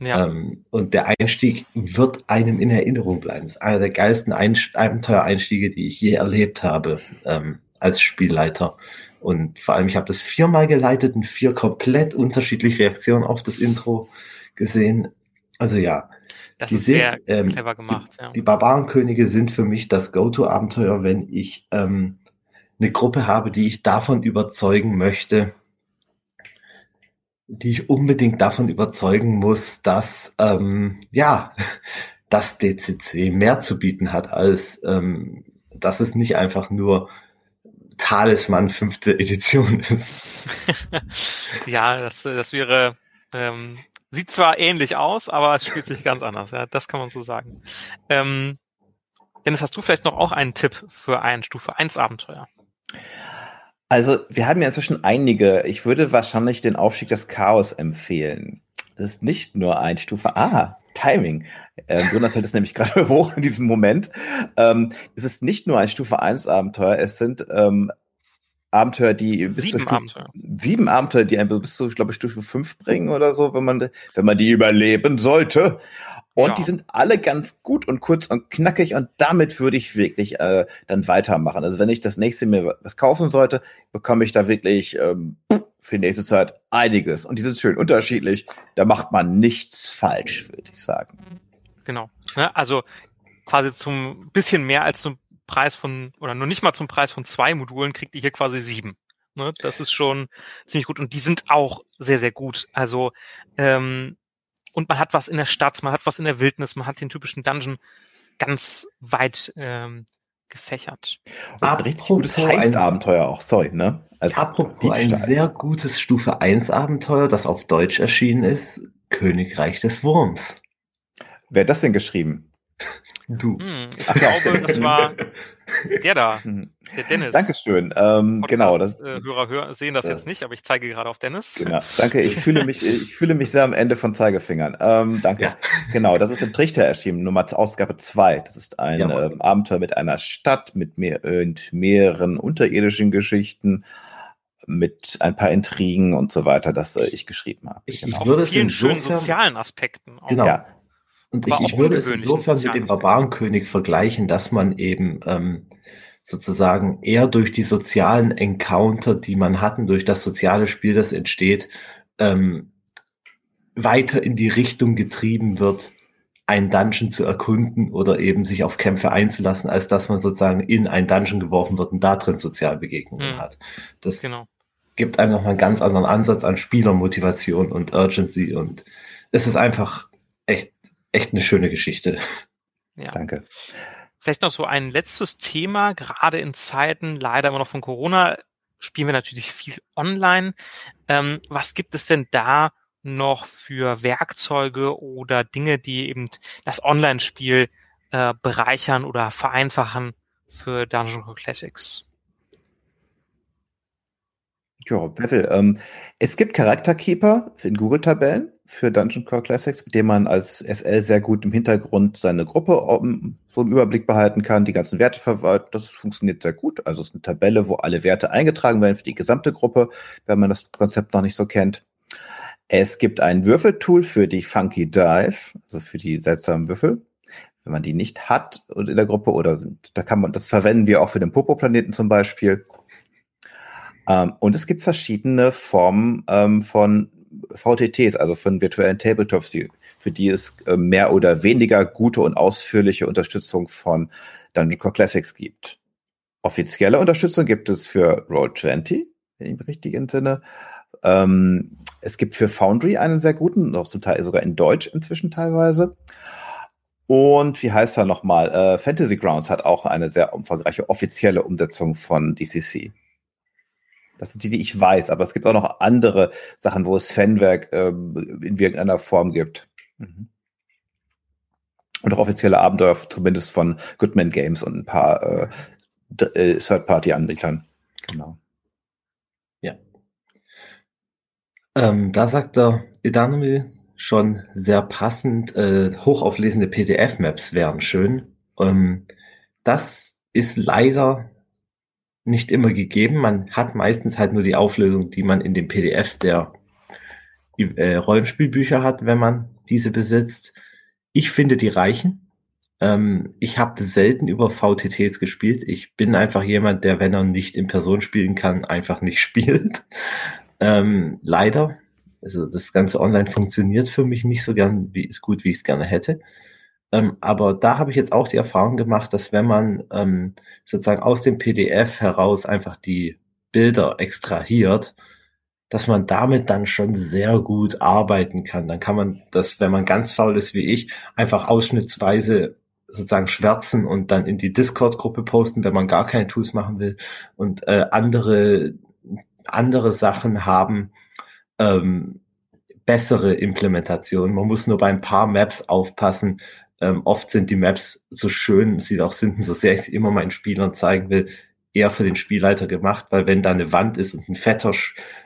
Ja. Ähm, und der Einstieg wird einem in Erinnerung bleiben. Das ist einer der geilsten Abenteuereinstiege, die ich je erlebt habe ähm, als Spielleiter. Und vor allem, ich habe das viermal geleitet und vier komplett unterschiedliche Reaktionen auf das Intro gesehen. Also ja, das die ist sind, sehr ähm, clever gemacht. Die, ja. die Barbarenkönige sind für mich das Go-To-Abenteuer, wenn ich ähm, eine Gruppe habe, die ich davon überzeugen möchte, die ich unbedingt davon überzeugen muss, dass ähm, ja, das DCC mehr zu bieten hat, als ähm, dass es nicht einfach nur Talisman fünfte Edition ist. ja, das, das wäre, ähm, sieht zwar ähnlich aus, aber es spielt sich ganz anders. Ja, das kann man so sagen. Ähm, Dennis, hast du vielleicht noch auch einen Tipp für ein Stufe 1 Abenteuer? Also, wir haben ja inzwischen einige. Ich würde wahrscheinlich den Aufstieg des Chaos empfehlen. Das ist nicht nur ein Stufe. Ah, Timing. Ähm, Jonas hält es nämlich gerade hoch in diesem Moment. Ähm, es ist nicht nur ein Stufe 1 Abenteuer, es sind ähm, Abenteuer, die bis sieben Stufe, Abenteuer. sieben Abenteuer, die einen bis zu, ich glaube, Stufe 5 bringen oder so, wenn man, wenn man die überleben sollte. Und ja. die sind alle ganz gut und kurz und knackig und damit würde ich wirklich äh, dann weitermachen. Also wenn ich das nächste mir was kaufen sollte, bekomme ich da wirklich ähm, für die nächste Zeit einiges. Und die sind schön unterschiedlich. Da macht man nichts falsch, würde ich sagen. Genau. Ne? Also quasi zum bisschen mehr als zum Preis von, oder nur nicht mal zum Preis von zwei Modulen kriegt ihr hier quasi sieben. Ne? Das ist schon ziemlich gut. Und die sind auch sehr, sehr gut. Also, ähm, und man hat was in der Stadt, man hat was in der Wildnis, man hat den typischen Dungeon ganz weit ähm, gefächert. Und ein richtig gutes Heist-Abenteuer auch, sorry, ne? Als apropos Diebstahl. ein sehr gutes Stufe 1 Abenteuer, das auf Deutsch erschienen ist, Königreich des Wurms. Wer hat das denn geschrieben? Du. Hm, ich glaube, das war der da, hm. der Dennis. Dankeschön. Ähm, genau. Das, äh, Hörer hör, sehen das äh, jetzt nicht, aber ich zeige gerade auf Dennis. Genau. Danke. Ich fühle mich, ich fühle mich sehr am Ende von Zeigefingern. Ähm, danke. Ja. Genau. Das ist im Trichter erschienen, Nummer Ausgabe 2. Das ist ein ja, ähm, Abenteuer mit einer Stadt, mit mehr, und mehreren unterirdischen Geschichten mit ein paar Intrigen und so weiter, das äh, ich geschrieben habe. Ich, genau. ich würde vielen schönen sozialen Aspekten. Auch. Genau. Ja. Und ich, ich würde es insofern mit dem Barbarenkönig vergleichen, dass man eben ähm, sozusagen eher durch die sozialen Encounter, die man hatten, durch das soziale Spiel, das entsteht, ähm, weiter in die Richtung getrieben wird, ein Dungeon zu erkunden oder eben sich auf Kämpfe einzulassen, als dass man sozusagen in ein Dungeon geworfen wird und da drin Sozialbegegnungen hm. hat. Das genau. gibt einem noch einen ganz anderen Ansatz an Spielermotivation und Urgency und es ist einfach echt echt eine schöne Geschichte. Ja. Danke. Vielleicht noch so ein letztes Thema, gerade in Zeiten leider immer noch von Corona spielen wir natürlich viel online. Ähm, was gibt es denn da noch für Werkzeuge oder Dinge, die eben das Online-Spiel äh, bereichern oder vereinfachen für Dungeon Classics? Ja, wer will. Ähm, es gibt Charakterkeeper in Google-Tabellen für Dungeon Core Classics, mit dem man als SL sehr gut im Hintergrund seine Gruppe so im Überblick behalten kann, die ganzen Werte verwalten. Das funktioniert sehr gut. Also es ist eine Tabelle, wo alle Werte eingetragen werden für die gesamte Gruppe, wenn man das Konzept noch nicht so kennt. Es gibt ein Würfeltool für die Funky Dice, also für die seltsamen Würfel. Wenn man die nicht hat in der Gruppe oder da kann man, das verwenden wir auch für den Popo-Planeten zum Beispiel. Ähm, und es gibt verschiedene Formen ähm, von VTTs, also von virtuellen Tabletops, die, für die es äh, mehr oder weniger gute und ausführliche Unterstützung von Dungeon Core Classics gibt. Offizielle Unterstützung gibt es für Roll20, wenn ich mich richtig entsinne. Ähm, es gibt für Foundry einen sehr guten, noch zum Teil sogar in Deutsch inzwischen teilweise. Und wie heißt er nochmal? Äh, Fantasy Grounds hat auch eine sehr umfangreiche offizielle Umsetzung von DCC. Das sind die, die ich weiß, aber es gibt auch noch andere Sachen, wo es Fanwerk ähm, in irgendeiner Form gibt. Mhm. Und auch offizielle Abenteuer, zumindest von Goodman Games und ein paar äh, äh, Third-Party-Anbietern. Genau. Ja. Ähm, da sagt der Edanomil schon sehr passend, äh, hochauflesende PDF-Maps wären schön. Ähm, das ist leider nicht immer gegeben. Man hat meistens halt nur die Auflösung, die man in den PDFs der äh, Rollenspielbücher hat, wenn man diese besitzt. Ich finde, die reichen. Ähm, ich habe selten über VTTs gespielt. Ich bin einfach jemand, der, wenn er nicht in Person spielen kann, einfach nicht spielt. Ähm, leider. Also das ganze Online funktioniert für mich nicht so gern, wie gut, wie ich es gerne hätte. Ähm, aber da habe ich jetzt auch die Erfahrung gemacht, dass wenn man ähm, sozusagen aus dem PDF heraus einfach die Bilder extrahiert, dass man damit dann schon sehr gut arbeiten kann. Dann kann man das, wenn man ganz faul ist wie ich, einfach ausschnittsweise sozusagen schwärzen und dann in die Discord-Gruppe posten, wenn man gar keine Tools machen will und äh, andere andere Sachen haben ähm, bessere Implementationen. Man muss nur bei ein paar Maps aufpassen. Ähm, oft sind die Maps so schön, sie auch sind, so sehr ich sie immer meinen Spielern zeigen will, eher für den Spielleiter gemacht, weil wenn da eine Wand ist und ein fetter,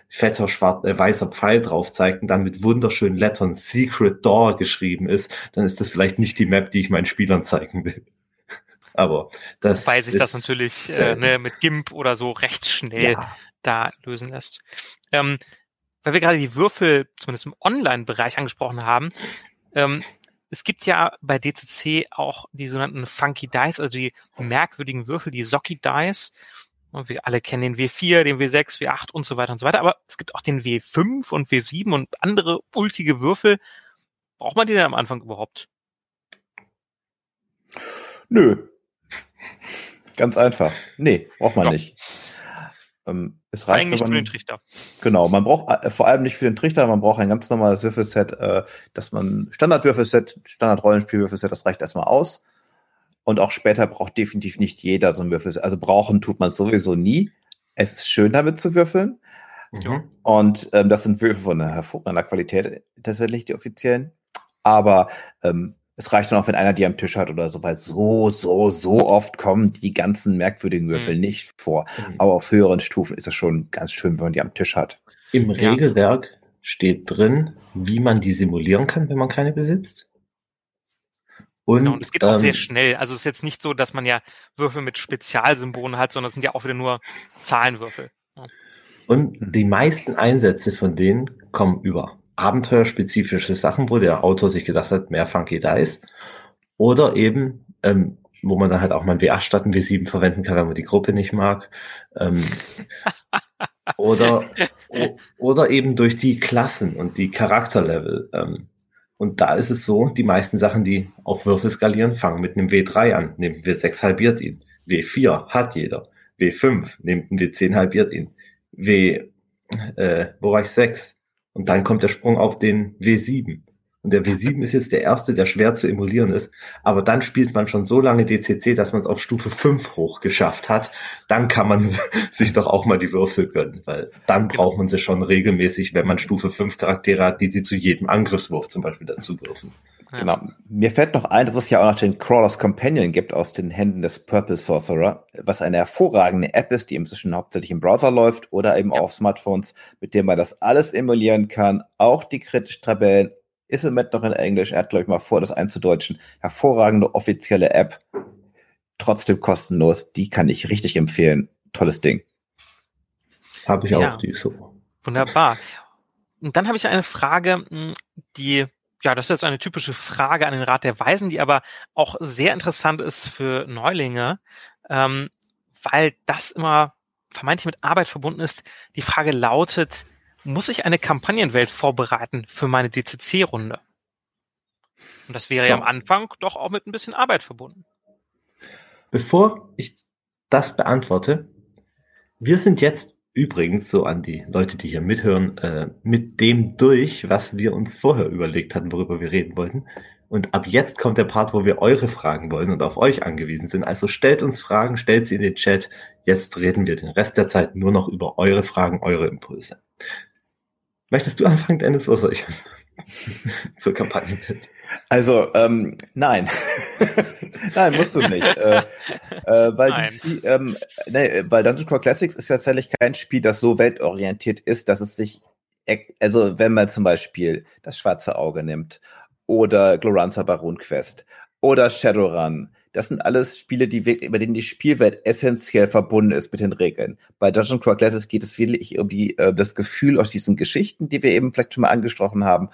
fetter schwarz, äh, weißer Pfeil drauf zeigt und dann mit wunderschönen Lettern Secret Door geschrieben ist, dann ist das vielleicht nicht die Map, die ich meinen Spielern zeigen will. Aber das Weil sich das natürlich äh, ne, mit GIMP oder so recht schnell ja. da lösen lässt. Ähm, weil wir gerade die Würfel, zumindest im Online-Bereich angesprochen haben, ähm, es gibt ja bei DCC auch die sogenannten Funky Dice, also die merkwürdigen Würfel, die Socky Dice. Und wir alle kennen den W4, den W6, W8 und so weiter und so weiter. Aber es gibt auch den W5 und W7 und andere ulkige Würfel. Braucht man die denn am Anfang überhaupt? Nö. Ganz einfach. Nee, braucht man ja. nicht. Ähm, es reicht nicht man, für den Trichter. Genau, man braucht äh, vor allem nicht für den Trichter, man braucht ein ganz normales Würfelset, äh, dass man Standardwürfelset, Standard-Rollenspielwürfelset, das reicht erstmal aus. Und auch später braucht definitiv nicht jeder so ein Würfelset. Also brauchen tut man sowieso nie. Es ist schön, damit zu würfeln. Mhm. Und ähm, das sind Würfel von einer hervorragender Qualität, tatsächlich die offiziellen. Aber ähm, es reicht dann auch, wenn einer die am Tisch hat oder so, weil so, so, so oft kommen die ganzen merkwürdigen Würfel mhm. nicht vor. Mhm. Aber auf höheren Stufen ist es schon ganz schön, wenn man die am Tisch hat. Im ja. Regelwerk steht drin, wie man die simulieren kann, wenn man keine besitzt. Und, genau, und es geht auch ähm, sehr schnell. Also es ist jetzt nicht so, dass man ja Würfel mit Spezialsymbolen hat, sondern es sind ja auch wieder nur Zahlenwürfel. Ja. Und die meisten Einsätze von denen kommen über abenteuerspezifische Sachen, wo der Autor sich gedacht hat, mehr Funky Dice. Oder eben, ähm, wo man dann halt auch mal ein W8 statt ein W7 verwenden kann, wenn man die Gruppe nicht mag. Ähm, oder, oder eben durch die Klassen und die Charakterlevel. Ähm, und da ist es so, die meisten Sachen, die auf Würfel skalieren, fangen mit einem W3 an. Nehmen W6 halbiert ihn. W4 hat jeder. W5 nimmt ein W10 halbiert ihn. W, äh, wo war ich 6? Und dann kommt der Sprung auf den W7. Und der W7 ist jetzt der erste, der schwer zu emulieren ist. Aber dann spielt man schon so lange DCC, dass man es auf Stufe 5 hoch geschafft hat. Dann kann man sich doch auch mal die Würfel gönnen, weil dann braucht man sie schon regelmäßig, wenn man Stufe 5 Charaktere hat, die sie zu jedem Angriffswurf zum Beispiel dazu dürfen. Genau. Mir fällt noch ein, dass es ja auch noch den Crawlers Companion gibt aus den Händen des Purple Sorcerer, was eine hervorragende App ist, die inzwischen hauptsächlich im Browser läuft oder eben ja. auf Smartphones, mit dem man das alles emulieren kann. Auch die kritischen Tabellen ist im Moment noch in Englisch. Er hat, glaube ich, mal vor, das einzudeutschen. Hervorragende offizielle App. Trotzdem kostenlos. Die kann ich richtig empfehlen. Tolles Ding. Habe ich ja. auch, die so. Wunderbar. Und dann habe ich eine Frage, hm, die ja, das ist jetzt eine typische Frage an den Rat der Weisen, die aber auch sehr interessant ist für Neulinge, ähm, weil das immer vermeintlich mit Arbeit verbunden ist. Die Frage lautet, muss ich eine Kampagnenwelt vorbereiten für meine DCC-Runde? Und das wäre ja. ja am Anfang doch auch mit ein bisschen Arbeit verbunden. Bevor ich das beantworte, wir sind jetzt übrigens so an die Leute, die hier mithören, äh, mit dem durch, was wir uns vorher überlegt hatten, worüber wir reden wollten. Und ab jetzt kommt der Part, wo wir eure Fragen wollen und auf euch angewiesen sind. Also stellt uns Fragen, stellt sie in den Chat. Jetzt reden wir den Rest der Zeit nur noch über eure Fragen, eure Impulse. Möchtest du anfangen, Dennis, oder soll ich zur Kampagne mit? Also, ähm, nein. nein, musst du nicht. äh, äh, weil, nein. Die, ähm, nee, weil Dungeon Crawl Classics ist tatsächlich kein Spiel, das so weltorientiert ist, dass es sich, also wenn man zum Beispiel das schwarze Auge nimmt oder Gloranza Baron Quest oder Shadowrun, das sind alles Spiele, die wirklich, über denen die Spielwelt essentiell verbunden ist mit den Regeln. Bei Dungeon Crawl Classics geht es wirklich um die, äh, das Gefühl aus diesen Geschichten, die wir eben vielleicht schon mal angesprochen haben.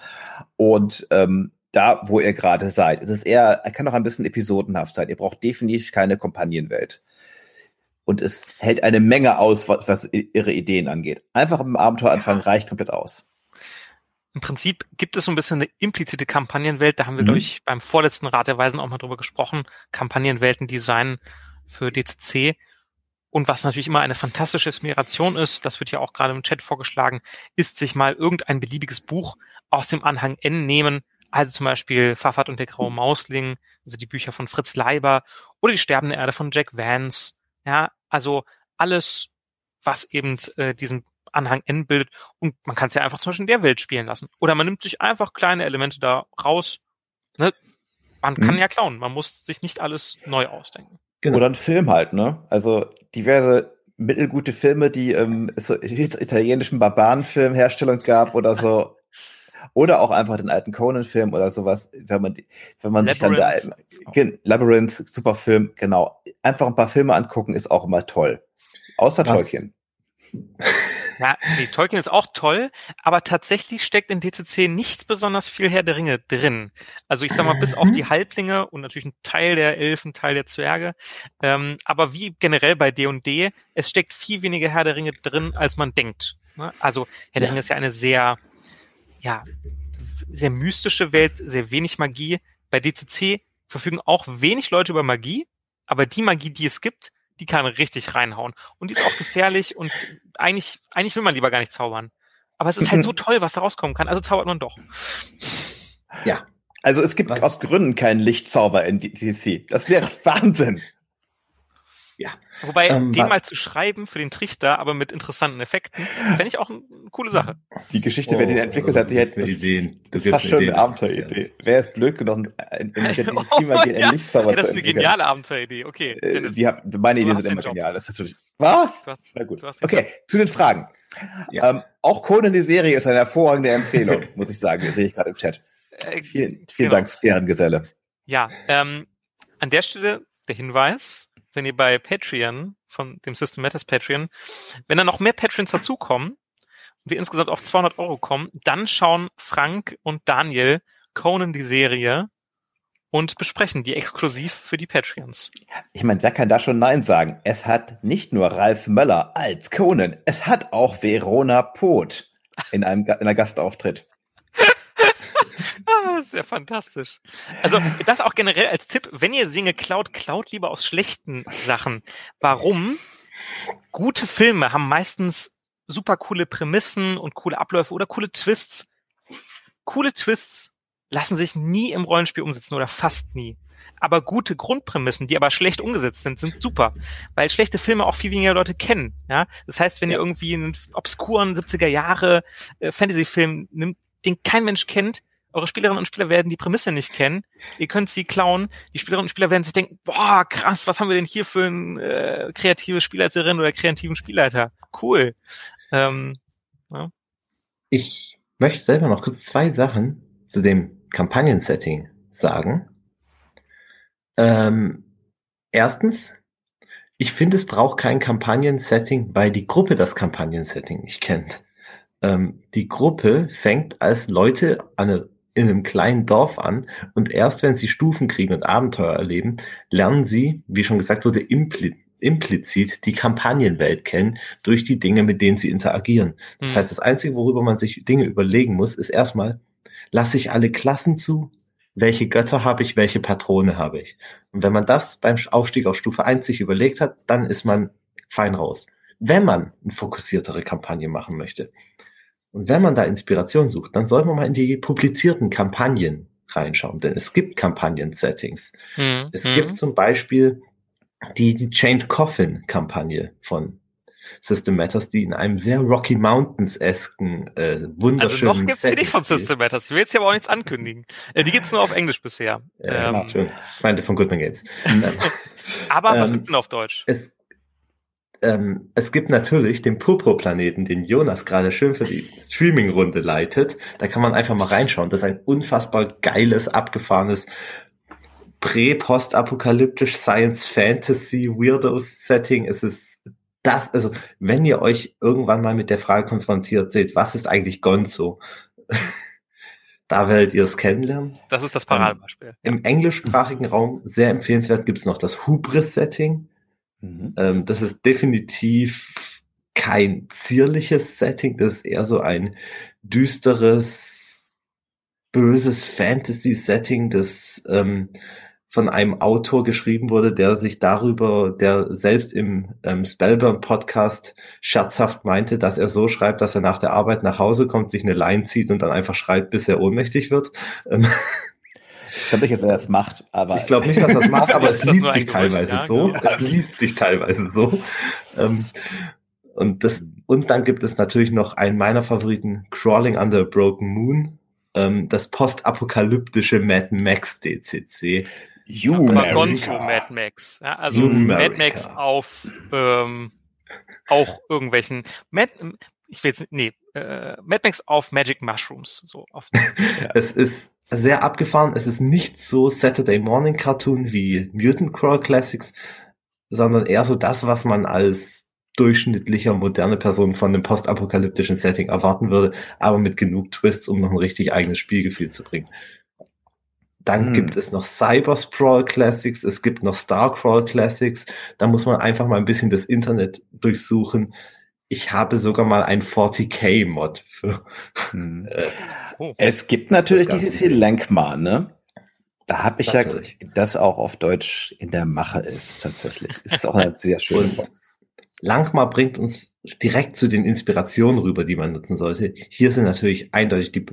Und ähm, da, wo ihr gerade seid. Es ist eher, er kann auch ein bisschen episodenhaft sein. Ihr braucht definitiv keine Kompagnenwelt. Und es hält eine Menge aus, was, was ihre Ideen angeht. Einfach im Abenteuer anfangen reicht komplett aus. Im Prinzip gibt es so ein bisschen eine implizite Kampagnenwelt. Da haben wir, mhm. glaube ich, beim vorletzten Rat der Weisen auch mal drüber gesprochen. Kampagnenwelten designen für DCC. Und was natürlich immer eine fantastische Inspiration ist, das wird ja auch gerade im Chat vorgeschlagen, ist sich mal irgendein beliebiges Buch aus dem Anhang N nehmen. Also zum Beispiel Fafat und der graue Mausling, also die Bücher von Fritz Leiber oder die Sterbende Erde von Jack Vance. Ja, also alles, was eben äh, diesen Anhang N bildet. Und man kann es ja einfach zum Beispiel in der Welt spielen lassen. Oder man nimmt sich einfach kleine Elemente da raus. Ne? Man kann mhm. ja klauen. Man muss sich nicht alles neu ausdenken. Genau. Oder ein Film halt, ne? Also diverse mittelgute Filme, die ähm, so italienischen Barbarenfilmherstellung gab oder so. Oder auch einfach den alten Conan-Film oder sowas, wenn man, wenn man sich dann da, Labyrinth, super Film, genau. Einfach ein paar Filme angucken ist auch immer toll. Außer Was? Tolkien. Ja, nee, Tolkien ist auch toll, aber tatsächlich steckt in DCC nicht besonders viel Herr der Ringe drin. Also ich sag mal, bis auf die mhm. Halblinge und natürlich ein Teil der Elfen, Teil der Zwerge. Ähm, aber wie generell bei D&D, es steckt viel weniger Herr der Ringe drin, als man denkt. Ne? Also Herr der Ringe ist ja eine sehr, ja, sehr mystische Welt, sehr wenig Magie. Bei DCC verfügen auch wenig Leute über Magie, aber die Magie, die es gibt, die kann richtig reinhauen. Und die ist auch gefährlich und eigentlich, eigentlich will man lieber gar nicht zaubern. Aber es ist halt so toll, was da rauskommen kann. Also zaubert man doch. Ja. Also es gibt was? aus Gründen keinen Lichtzauber in DC. Das wäre Wahnsinn. Ja. Wobei, ähm, den mal zu schreiben für den Trichter, aber mit interessanten Effekten, fände ich auch eine coole Sache. Die Geschichte, oh, wer den oh, entwickelt hat, die hätte das, Ideen. Das, ist fast schon eine Abenteueridee. Wer ist blöd genug, in, in, in oh, Thema ja, Lichtzauber ja, das ist eine geniale Abenteueridee. Okay. Äh, die hab, meine Ideen sind immer Job. genial. Das ist natürlich. Was? Hast, Na gut. Okay, zu den Fragen. Ja. Ähm, auch Conan die Serie ist eine hervorragende Empfehlung, muss ich sagen. Das sehe ich gerade im Chat. Äh, vielen, vielen genau. Dank, Sphärengeselle. Ja, ähm, an der Stelle der Hinweis, wenn ihr bei Patreon, von dem System Matters Patreon, wenn da noch mehr Patrons dazukommen und wir insgesamt auf 200 Euro kommen, dann schauen Frank und Daniel Conan die Serie und besprechen die exklusiv für die Patreons. Ich meine, wer kann da schon Nein sagen? Es hat nicht nur Ralf Möller als Conan, es hat auch Verona Poth in einem in einer Gastauftritt. Ah, sehr fantastisch. Also das auch generell als Tipp, wenn ihr Singe klaut, klaut lieber aus schlechten Sachen. Warum? Gute Filme haben meistens super coole Prämissen und coole Abläufe oder coole Twists. Coole Twists lassen sich nie im Rollenspiel umsetzen oder fast nie. Aber gute Grundprämissen, die aber schlecht umgesetzt sind, sind super, weil schlechte Filme auch viel weniger Leute kennen. Ja, das heißt, wenn ihr irgendwie einen obskuren 70er Jahre äh, Fantasy-Film nimmt, den kein Mensch kennt, eure Spielerinnen und Spieler werden die Prämisse nicht kennen. Ihr könnt sie klauen. Die Spielerinnen und Spieler werden sich denken, boah, krass, was haben wir denn hier für ein äh, kreative Spielleiterin oder kreativen Spielleiter? Cool. Ähm, ja. Ich möchte selber noch kurz zwei Sachen zu dem Kampagnen-Setting sagen. Ähm, erstens, ich finde, es braucht kein Kampagnen-Setting, weil die Gruppe das Kampagnen-Setting nicht kennt. Ähm, die Gruppe fängt als Leute an in einem kleinen Dorf an und erst wenn sie Stufen kriegen und Abenteuer erleben, lernen sie, wie schon gesagt wurde, impli implizit die Kampagnenwelt kennen durch die Dinge, mit denen sie interagieren. Das mhm. heißt, das Einzige, worüber man sich Dinge überlegen muss, ist erstmal, lasse ich alle Klassen zu? Welche Götter habe ich? Welche Patrone habe ich? Und wenn man das beim Aufstieg auf Stufe 1 sich überlegt hat, dann ist man fein raus. Wenn man eine fokussiertere Kampagne machen möchte, und wenn man da Inspiration sucht, dann soll man mal in die publizierten Kampagnen reinschauen, denn es gibt Kampagnen-Settings. Mhm. Es gibt mhm. zum Beispiel die, die Chained Coffin-Kampagne von System Matters, die in einem sehr Rocky Mountains-esken, äh, wunderschönen Also noch gibt's die nicht von System Matters. Ich will jetzt hier aber auch nichts ankündigen. Äh, die gibt's nur auf Englisch bisher. Ja, ähm, schön. Ich meinte von Goodman Games. aber was ähm, gibt's denn auf Deutsch? Es ähm, es gibt natürlich den Purpurplaneten, den Jonas gerade schön für die Streaming-Runde leitet. Da kann man einfach mal reinschauen. Das ist ein unfassbar geiles, abgefahrenes prä-postapokalyptisch Science-Fantasy Weirdos-Setting. Es ist das, also wenn ihr euch irgendwann mal mit der Frage konfrontiert seht, was ist eigentlich Gonzo? da werdet ihr es kennenlernen. Das ist das Paradebeispiel. Im englischsprachigen Raum sehr empfehlenswert gibt es noch das Hubris-Setting. Mhm. Ähm, das ist definitiv kein zierliches Setting, das ist eher so ein düsteres, böses Fantasy-Setting, das ähm, von einem Autor geschrieben wurde, der sich darüber, der selbst im ähm, Spellburn Podcast scherzhaft meinte, dass er so schreibt, dass er nach der Arbeit nach Hause kommt, sich eine Line zieht und dann einfach schreibt, bis er ohnmächtig wird. Ähm, ich glaube nicht, dass er das macht, aber. Ich glaube nicht, dass er das macht, aber es liest sich teilweise so. Es liest sich teilweise so. Und das, und dann gibt es natürlich noch einen meiner Favoriten, Crawling Under a Broken Moon, ähm, das postapokalyptische Mad Max DCC. You Mad Max. Ja, also you Mad Max auf ähm, auch irgendwelchen Mad, ich will jetzt nee, äh, Mad Max auf Magic Mushrooms. So auf, ja. Es ist sehr abgefahren. Es ist nicht so Saturday Morning Cartoon wie Mutant Crawl Classics, sondern eher so das, was man als durchschnittlicher moderne Person von einem postapokalyptischen Setting erwarten würde, aber mit genug Twists, um noch ein richtig eigenes Spielgefühl zu bringen. Dann hm. gibt es noch Cyber Sprawl Classics, es gibt noch Starcrawl Classics. Da muss man einfach mal ein bisschen das Internet durchsuchen. Ich habe sogar mal ein 40k-Mod für. Hm. Äh, oh. Es gibt natürlich dieses hier Lenkma, ne? Da habe ich natürlich. ja das auch auf Deutsch in der Mache ist, tatsächlich. Ist auch eine sehr schöne Box. Langmar bringt uns direkt zu den Inspirationen rüber, die man nutzen sollte. Hier sind natürlich eindeutig die,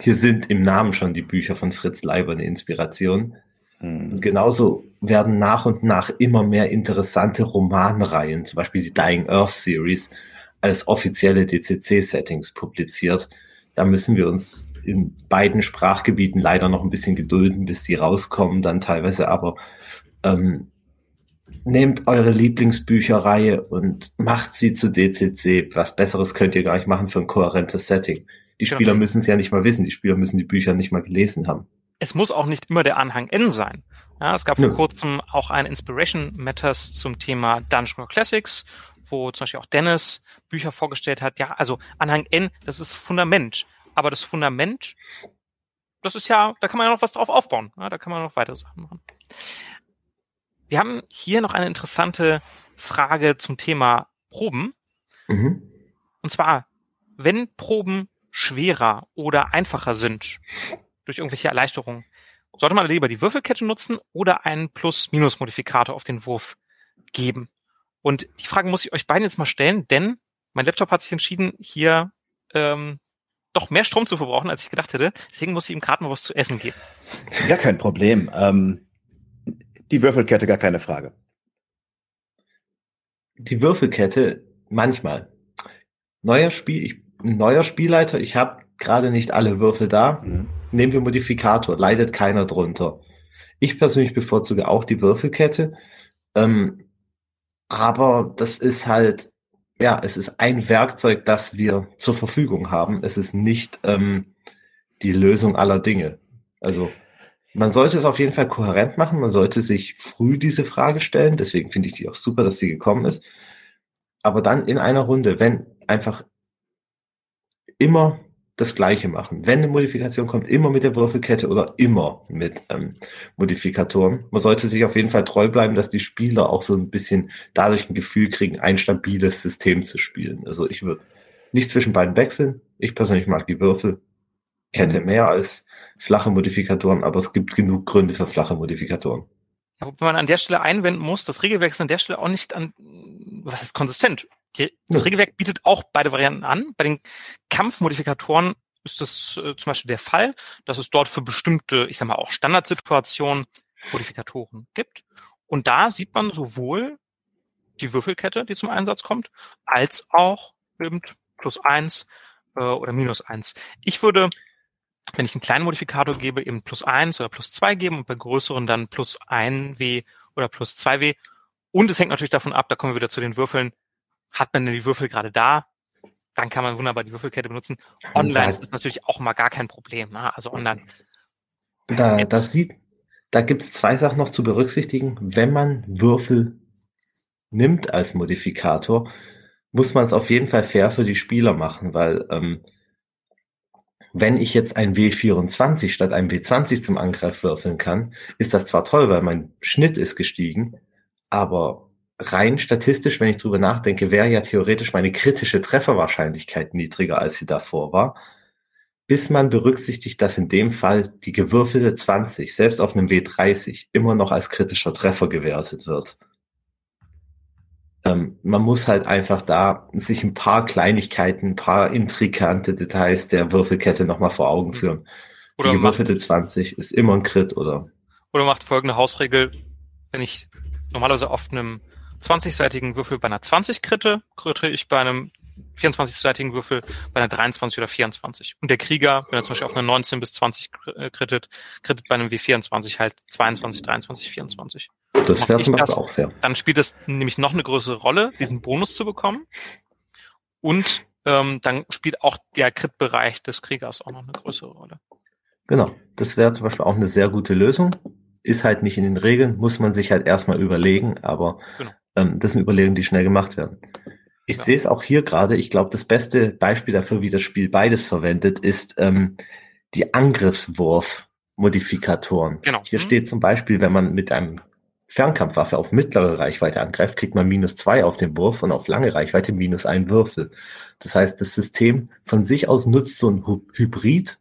hier sind im Namen schon die Bücher von Fritz Leiber eine Inspiration. Mhm. Und genauso werden nach und nach immer mehr interessante Romanreihen, zum Beispiel die Dying Earth Series, als offizielle DCC-Settings publiziert. Da müssen wir uns in beiden Sprachgebieten leider noch ein bisschen gedulden, bis die rauskommen, dann teilweise aber ähm, nehmt eure Lieblingsbücherreihe und macht sie zu DCC. Was Besseres könnt ihr gar nicht machen für ein kohärentes Setting. Die genau. Spieler müssen es ja nicht mal wissen. Die Spieler müssen die Bücher nicht mal gelesen haben. Es muss auch nicht immer der Anhang N sein. Ja, es gab vor ja. kurzem auch ein Inspiration Matters zum Thema Dungeon Classics, wo zum Beispiel auch Dennis Bücher vorgestellt hat. Ja, also Anhang N, das ist Fundament. Aber das Fundament, das ist ja, da kann man ja noch was drauf aufbauen. Ja, da kann man noch weitere Sachen machen. Wir haben hier noch eine interessante Frage zum Thema Proben. Mhm. Und zwar, wenn Proben schwerer oder einfacher sind durch irgendwelche Erleichterungen, sollte man lieber die Würfelkette nutzen oder einen Plus-Minus-Modifikator auf den Wurf geben? Und die Frage muss ich euch beiden jetzt mal stellen, denn mein Laptop hat sich entschieden, hier ähm, doch mehr Strom zu verbrauchen, als ich gedacht hätte. Deswegen muss ich ihm gerade mal was zu essen geben. Ja, kein Problem. Ähm, die Würfelkette gar keine Frage. Die Würfelkette manchmal. Neuer Spiel, ich, neuer Spielleiter, ich habe gerade nicht alle Würfel da. Mhm. Nehmen wir Modifikator, leidet keiner drunter. Ich persönlich bevorzuge auch die Würfelkette. Ähm, aber das ist halt, ja, es ist ein Werkzeug, das wir zur Verfügung haben. Es ist nicht ähm, die Lösung aller Dinge. Also man sollte es auf jeden Fall kohärent machen. Man sollte sich früh diese Frage stellen. Deswegen finde ich die auch super, dass sie gekommen ist. Aber dann in einer Runde, wenn einfach immer das Gleiche machen. Wenn eine Modifikation kommt, immer mit der Würfelkette oder immer mit ähm, Modifikatoren. Man sollte sich auf jeden Fall treu bleiben, dass die Spieler auch so ein bisschen dadurch ein Gefühl kriegen, ein stabiles System zu spielen. Also ich würde nicht zwischen beiden wechseln. Ich persönlich mag die Würfelkette mhm. mehr als flache Modifikatoren, aber es gibt genug Gründe für flache Modifikatoren. Ja, wobei man an der Stelle einwenden muss, das Regelwerk ist an der Stelle auch nicht an, was ist konsistent? Das. Regelwerk bietet auch beide Varianten an. Bei den Kampfmodifikatoren ist das äh, zum Beispiel der Fall, dass es dort für bestimmte, ich sag mal auch Standardsituationen Modifikatoren gibt. Und da sieht man sowohl die Würfelkette, die zum Einsatz kommt, als auch eben plus eins äh, oder minus eins. Ich würde wenn ich einen kleinen Modifikator gebe, eben plus eins oder plus zwei geben und bei größeren dann plus ein W oder plus zwei W. Und es hängt natürlich davon ab, da kommen wir wieder zu den Würfeln. Hat man denn die Würfel gerade da? Dann kann man wunderbar die Würfelkette benutzen. Online ist das natürlich auch mal gar kein Problem. Ne? Also online. Da, das sieht, da gibt es zwei Sachen noch zu berücksichtigen. Wenn man Würfel nimmt als Modifikator, muss man es auf jeden Fall fair für die Spieler machen, weil ähm, wenn ich jetzt ein W24 statt einem W20 zum Angriff würfeln kann, ist das zwar toll, weil mein Schnitt ist gestiegen, aber rein statistisch, wenn ich drüber nachdenke, wäre ja theoretisch meine kritische Trefferwahrscheinlichkeit niedriger, als sie davor war. bis man berücksichtigt, dass in dem Fall die gewürfelte 20 selbst auf einem W30 immer noch als kritischer Treffer gewertet wird. Ähm, man muss halt einfach da sich ein paar Kleinigkeiten, ein paar intrikante Details der Würfelkette nochmal vor Augen mhm. führen. Oder die gewürfelte 20 ist immer ein Crit, oder? Oder macht folgende Hausregel, wenn ich normalerweise auf einem 20-seitigen Würfel bei einer 20 kritte, kritte ich bei einem 24-seitigen Würfel bei einer 23 oder 24. Und der Krieger, wenn er zum Beispiel auf einer 19 bis 20 äh, krittet, krittet bei einem W24 halt 22, 23, 24. Das wäre zum Beispiel auch fair. Dann spielt es nämlich noch eine größere Rolle, diesen Bonus zu bekommen. Und ähm, dann spielt auch der Crit-Bereich des Kriegers auch noch eine größere Rolle. Genau, das wäre zum Beispiel auch eine sehr gute Lösung. Ist halt nicht in den Regeln, muss man sich halt erstmal überlegen, aber genau. ähm, das sind Überlegungen, die schnell gemacht werden. Ich ja. sehe es auch hier gerade. Ich glaube, das beste Beispiel dafür, wie das Spiel beides verwendet, ist ähm, die Angriffswurf-Modifikatoren. Genau. Hier mhm. steht zum Beispiel, wenn man mit einem Fernkampfwaffe auf mittlere Reichweite angreift, kriegt man minus zwei auf den Wurf und auf lange Reichweite minus ein Würfel. Das heißt, das System von sich aus nutzt so ein Hybrid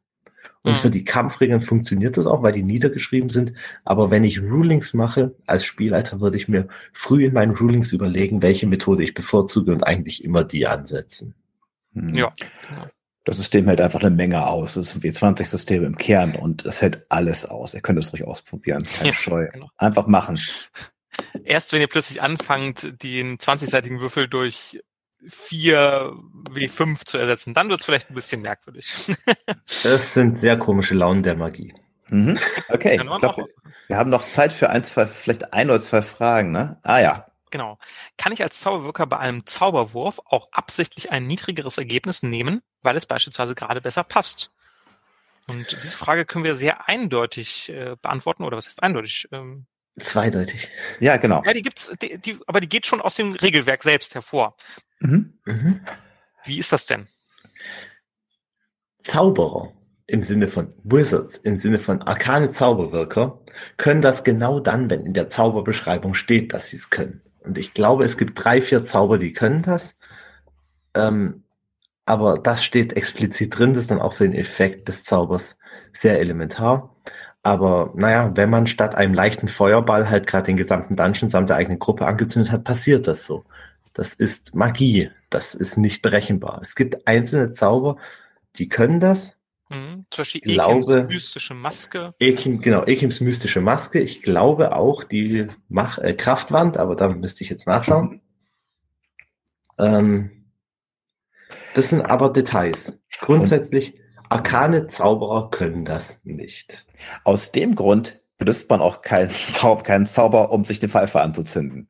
und für die Kampfregeln funktioniert das auch, weil die niedergeschrieben sind. Aber wenn ich Rulings mache, als Spielleiter würde ich mir früh in meinen Rulings überlegen, welche Methode ich bevorzuge und eigentlich immer die ansetzen. Mhm. Ja. Das System hält einfach eine Menge aus. Das ist ein W20-System im Kern und das hält alles aus. Ihr könnt es ruhig ausprobieren. Keine ja, Scheu. Genau. Einfach machen. Erst wenn ihr plötzlich anfangt, den 20-seitigen Würfel durch 4 W5 zu ersetzen. Dann wird es vielleicht ein bisschen merkwürdig. das sind sehr komische Launen der Magie. Mhm. Okay, ich glaub, wir haben noch Zeit für ein, zwei, vielleicht ein oder zwei Fragen, ne? Ah ja. Genau. Kann ich als Zauberwirker bei einem Zauberwurf auch absichtlich ein niedrigeres Ergebnis nehmen, weil es beispielsweise gerade besser passt? Und diese Frage können wir sehr eindeutig äh, beantworten, oder was heißt eindeutig? Ähm, Zweideutig. Ja, genau. Ja, die gibt's, die, die, aber die geht schon aus dem Regelwerk selbst hervor. Mhm. Mhm. Wie ist das denn? Zauberer im Sinne von Wizards, im Sinne von arkane Zauberwirker, können das genau dann, wenn in der Zauberbeschreibung steht, dass sie es können. Und ich glaube, es gibt drei, vier Zauber, die können das. Ähm, aber das steht explizit drin, das ist dann auch für den Effekt des Zaubers sehr elementar. Aber naja, wenn man statt einem leichten Feuerball halt gerade den gesamten Dungeon samt der eigenen Gruppe angezündet hat, passiert das so. Das ist Magie. Das ist nicht berechenbar. Es gibt einzelne Zauber, die können das. Mhm. Zum Beispiel Ekims glaube, mystische Maske. Ekim, genau, Ekims mystische Maske. Ich glaube auch die Mach äh, Kraftwand, aber da müsste ich jetzt nachschauen. Ähm, das sind aber Details. Grundsätzlich, arkane Zauberer können das nicht. Aus dem Grund benutzt man auch keinen Zauber, keinen Zauber, um sich den Pfeife anzuzünden.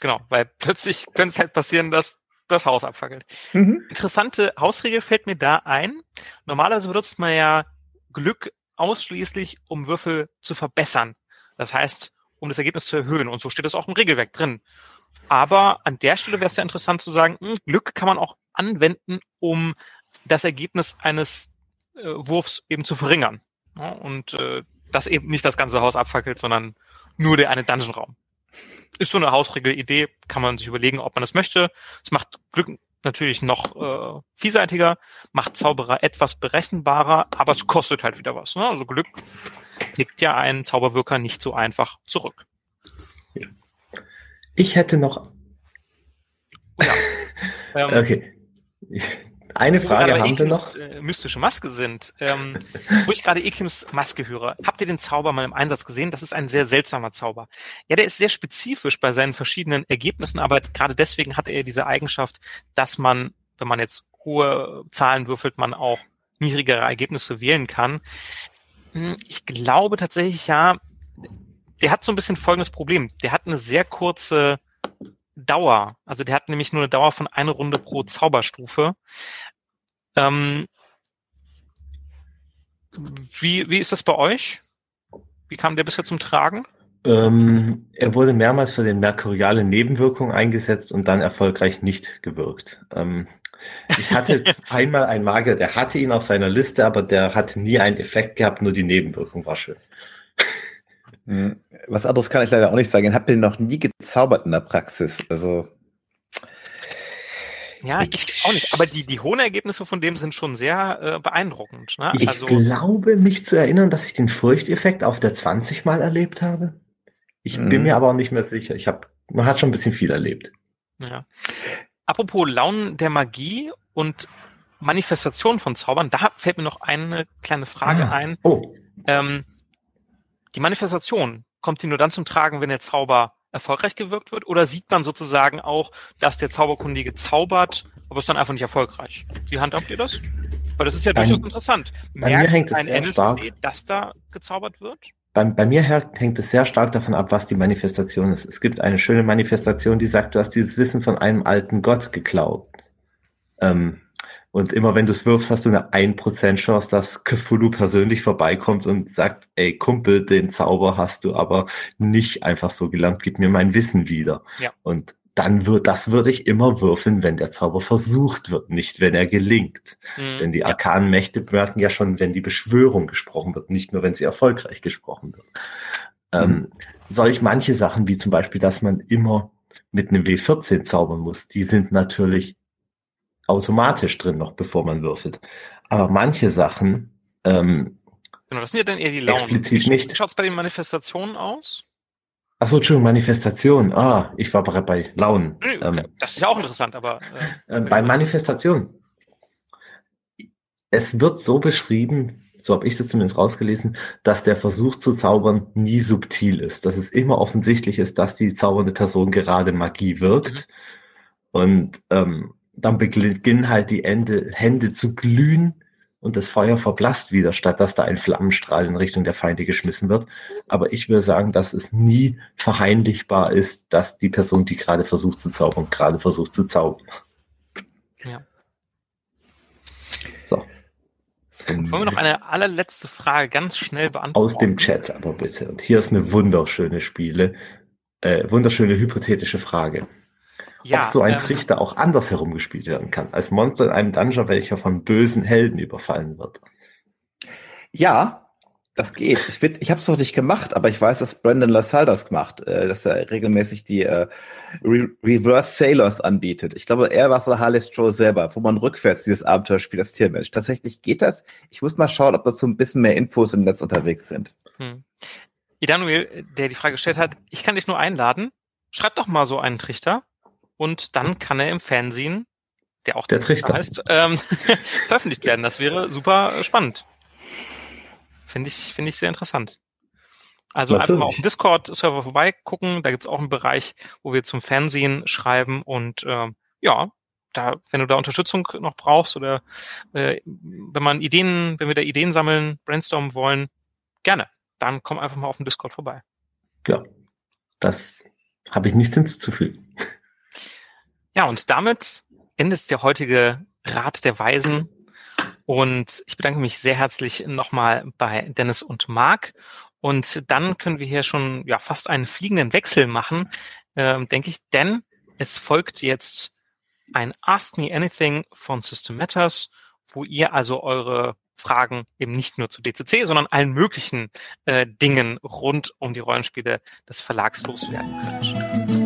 Genau, weil plötzlich könnte es halt passieren, dass das Haus abfackelt. Mhm. Interessante Hausregel fällt mir da ein. Normalerweise benutzt man ja Glück ausschließlich, um Würfel zu verbessern. Das heißt, um das Ergebnis zu erhöhen. Und so steht es auch im Regelwerk drin. Aber an der Stelle wäre es ja interessant zu sagen, mh, hm, Glück kann man auch anwenden, um das Ergebnis eines äh, Wurfs eben zu verringern. Ja, und äh, das eben nicht das ganze Haus abfackelt, sondern nur der eine Dungeon-Raum ist so eine Hausregel-Idee, kann man sich überlegen, ob man das möchte. Es macht Glück natürlich noch äh, vielseitiger, macht Zauberer etwas berechenbarer, aber es kostet halt wieder was. Ne? Also Glück legt ja einen Zauberwirker nicht so einfach zurück. Ich hätte noch. Oh ja. ähm, okay. Eine Frage haben wir noch. Äh, mystische Maske sind. Ähm, wo ich gerade Ekims Maske höre, habt ihr den Zauber mal im Einsatz gesehen? Das ist ein sehr seltsamer Zauber. Ja, der ist sehr spezifisch bei seinen verschiedenen Ergebnissen, aber gerade deswegen hat er diese Eigenschaft, dass man, wenn man jetzt hohe Zahlen würfelt, man auch niedrigere Ergebnisse wählen kann. Hm, ich glaube tatsächlich, ja, der hat so ein bisschen folgendes Problem. Der hat eine sehr kurze Dauer. Also der hat nämlich nur eine Dauer von einer Runde pro Zauberstufe. Ähm, wie, wie ist das bei euch? Wie kam der bisher zum Tragen? Ähm, er wurde mehrmals für den merkuriale Nebenwirkung eingesetzt und dann erfolgreich nicht gewirkt. Ähm, ich hatte einmal einen Magier, der hatte ihn auf seiner Liste, aber der hatte nie einen Effekt gehabt, nur die Nebenwirkung war schön. Hm. Was anderes kann ich leider auch nicht sagen. Ich habe den noch nie gezaubert in der Praxis. Also Ja, ich auch nicht. Aber die, die hohen Ergebnisse von dem sind schon sehr äh, beeindruckend. Ne? Ich Also, glaube, mich zu erinnern, dass ich den Furchteffekt auf der 20 mal erlebt habe. Ich bin Mhm. mir aber auch nicht mehr sicher. Ich habe, man hat schon ein bisschen viel erlebt. ja. Apropos Launen der Magie und Manifestation von Zaubern, da fällt mir noch eine kleine Frage Ah. ein. Oh, Ähm, die Manifestation, kommt die nur dann zum Tragen, wenn der Zauber erfolgreich gewirkt wird? Oder sieht man sozusagen auch, dass der Zauberkundige zaubert, aber ist dann einfach nicht erfolgreich? Wie handhabt ihr das? Weil das ist ja Bei- durchaus interessant. bei mir hängt es ein sehr NSC, stark. dass da gezaubert wird? bei, bei mir hängt es sehr stark davon ab, was die Manifestation ist. Es gibt eine schöne Manifestation, die sagt, du hast dieses Wissen von einem alten Gott geklaut. Ähm, und immer wenn du es wirfst, hast du eine 1% Chance, dass Cthulhu persönlich vorbeikommt und sagt, ey Kumpel, den Zauber hast du aber nicht einfach so gelernt, gib mir mein Wissen wieder. Ja. Und dann wird, das würde ich immer würfeln, wenn der Zauber versucht wird, nicht wenn er gelingt. Hm. Denn die arkanen Mächte merken ja schon, wenn die Beschwörung gesprochen wird, nicht nur, wenn sie erfolgreich gesprochen wird. Ähm, solch manche Sachen, wie zum Beispiel, dass man immer mit einem W14 zaubern muss, die sind natürlich automatisch drin, noch bevor man würfelt. Aber manche Sachen, ähm, Genau, das sind ja dann eher die Launen. Explizit wie, nicht. Wie schaut es bei den Manifestationen aus? ach so, Entschuldigung, Manifestation. Ah, ich war bei, bei Launen. Nö, Ähm, das ist ja auch interessant, aber äh, Äh, bei Manifestation. Es wird so beschrieben, so habe ich das zumindest rausgelesen, dass der Versuch zu zaubern nie subtil ist. Dass es immer offensichtlich ist, dass die zaubernde Person gerade Magie wirkt. Und ähm, dann beginnen halt die Ende, Hände zu glühen und das Feuer verblasst wieder, statt dass da ein Flammenstrahl in Richtung der Feinde geschmissen wird. Aber ich will sagen, dass es nie verheimlichbar ist, dass die Person, die gerade versucht zu zaubern, gerade versucht zu zaubern. Ja. So. Wollen wir noch eine allerletzte Frage ganz schnell beantworten? aus dem Chat, aber bitte. Und hier ist eine wunderschöne Spiele, äh, wunderschöne hypothetische Frage. Ja, Ob so ein ähm, Trichter auch anders herumgespielt werden kann, als Monster in einem Dungeon, welcher von bösen Helden überfallen wird. Ja, das geht. Ich, find, ich habe es noch nicht gemacht, aber ich weiß, dass Brandon LaSalle das gemacht, äh, dass er regelmäßig die äh, Re Reverse Sailors anbietet. Ich glaube, er war so Harley Stroh selber, wo man rückwärts dieses Abenteuer spielt, das Tiermensch. Tatsächlich geht das. Ich muss mal schauen, ob da so ein bisschen mehr Infos im Netz unterwegs sind. Hm. Idanuel, der die Frage gestellt hat, ich kann dich nur einladen, schreib doch mal so einen Trichter und dann kann er im Fernsehen, der auch Der Trichter. heißt, ähm, veröffentlicht werden. Das wäre super äh, spannend. Finde ich, finde ich sehr interessant. Also einfach mal auf dem Natürlich. Discord-Server vorbeigucken. Da gibt's auch einen Bereich, wo wir zum Fernsehen schreiben und ähm, ja, da, wenn du da Unterstützung noch brauchst oder äh, wenn man Ideen, wenn wir da Ideen sammeln, brainstormen wollen, gerne. Dann komm einfach mal auf dem Discord vorbei. Ja, das habe ich nichts hinzuzufügen. Ja, und damit endet der heutige Rat der Weisen. Und ich bedanke mich sehr herzlich nochmal bei Dennis und Marc. Und dann können wir hier schon ja fast einen fliegenden Wechsel machen, ähm, denke ich, denn es folgt jetzt ein Ask Me Anything von System Matters, wo ihr also eure Fragen eben nicht nur zu DCC, sondern allen möglichen äh, Dingen rund um die Rollenspiele des Verlags loswerden könnt.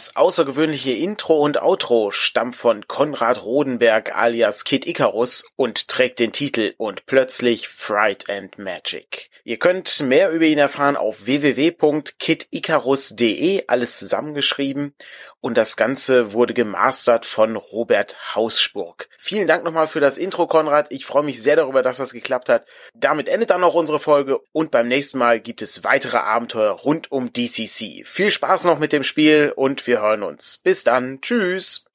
Das außergewöhnliche Intro und Outro stammt von Konrad Rodenberg alias Kid Icarus und trägt den Titel Und plötzlich Fright and Magic. Ihr könnt mehr über ihn erfahren auf www.kidicarus.de, alles zusammengeschrieben. Und das Ganze wurde gemastert von Robert Hausspurg. Vielen Dank nochmal für das Intro, Konrad. Ich freue mich sehr darüber, dass das geklappt hat. Damit endet dann auch unsere Folge und beim nächsten Mal gibt es weitere Abenteuer rund um DCC. Viel Spaß noch mit dem Spiel und wir hören uns. Bis dann. Tschüss.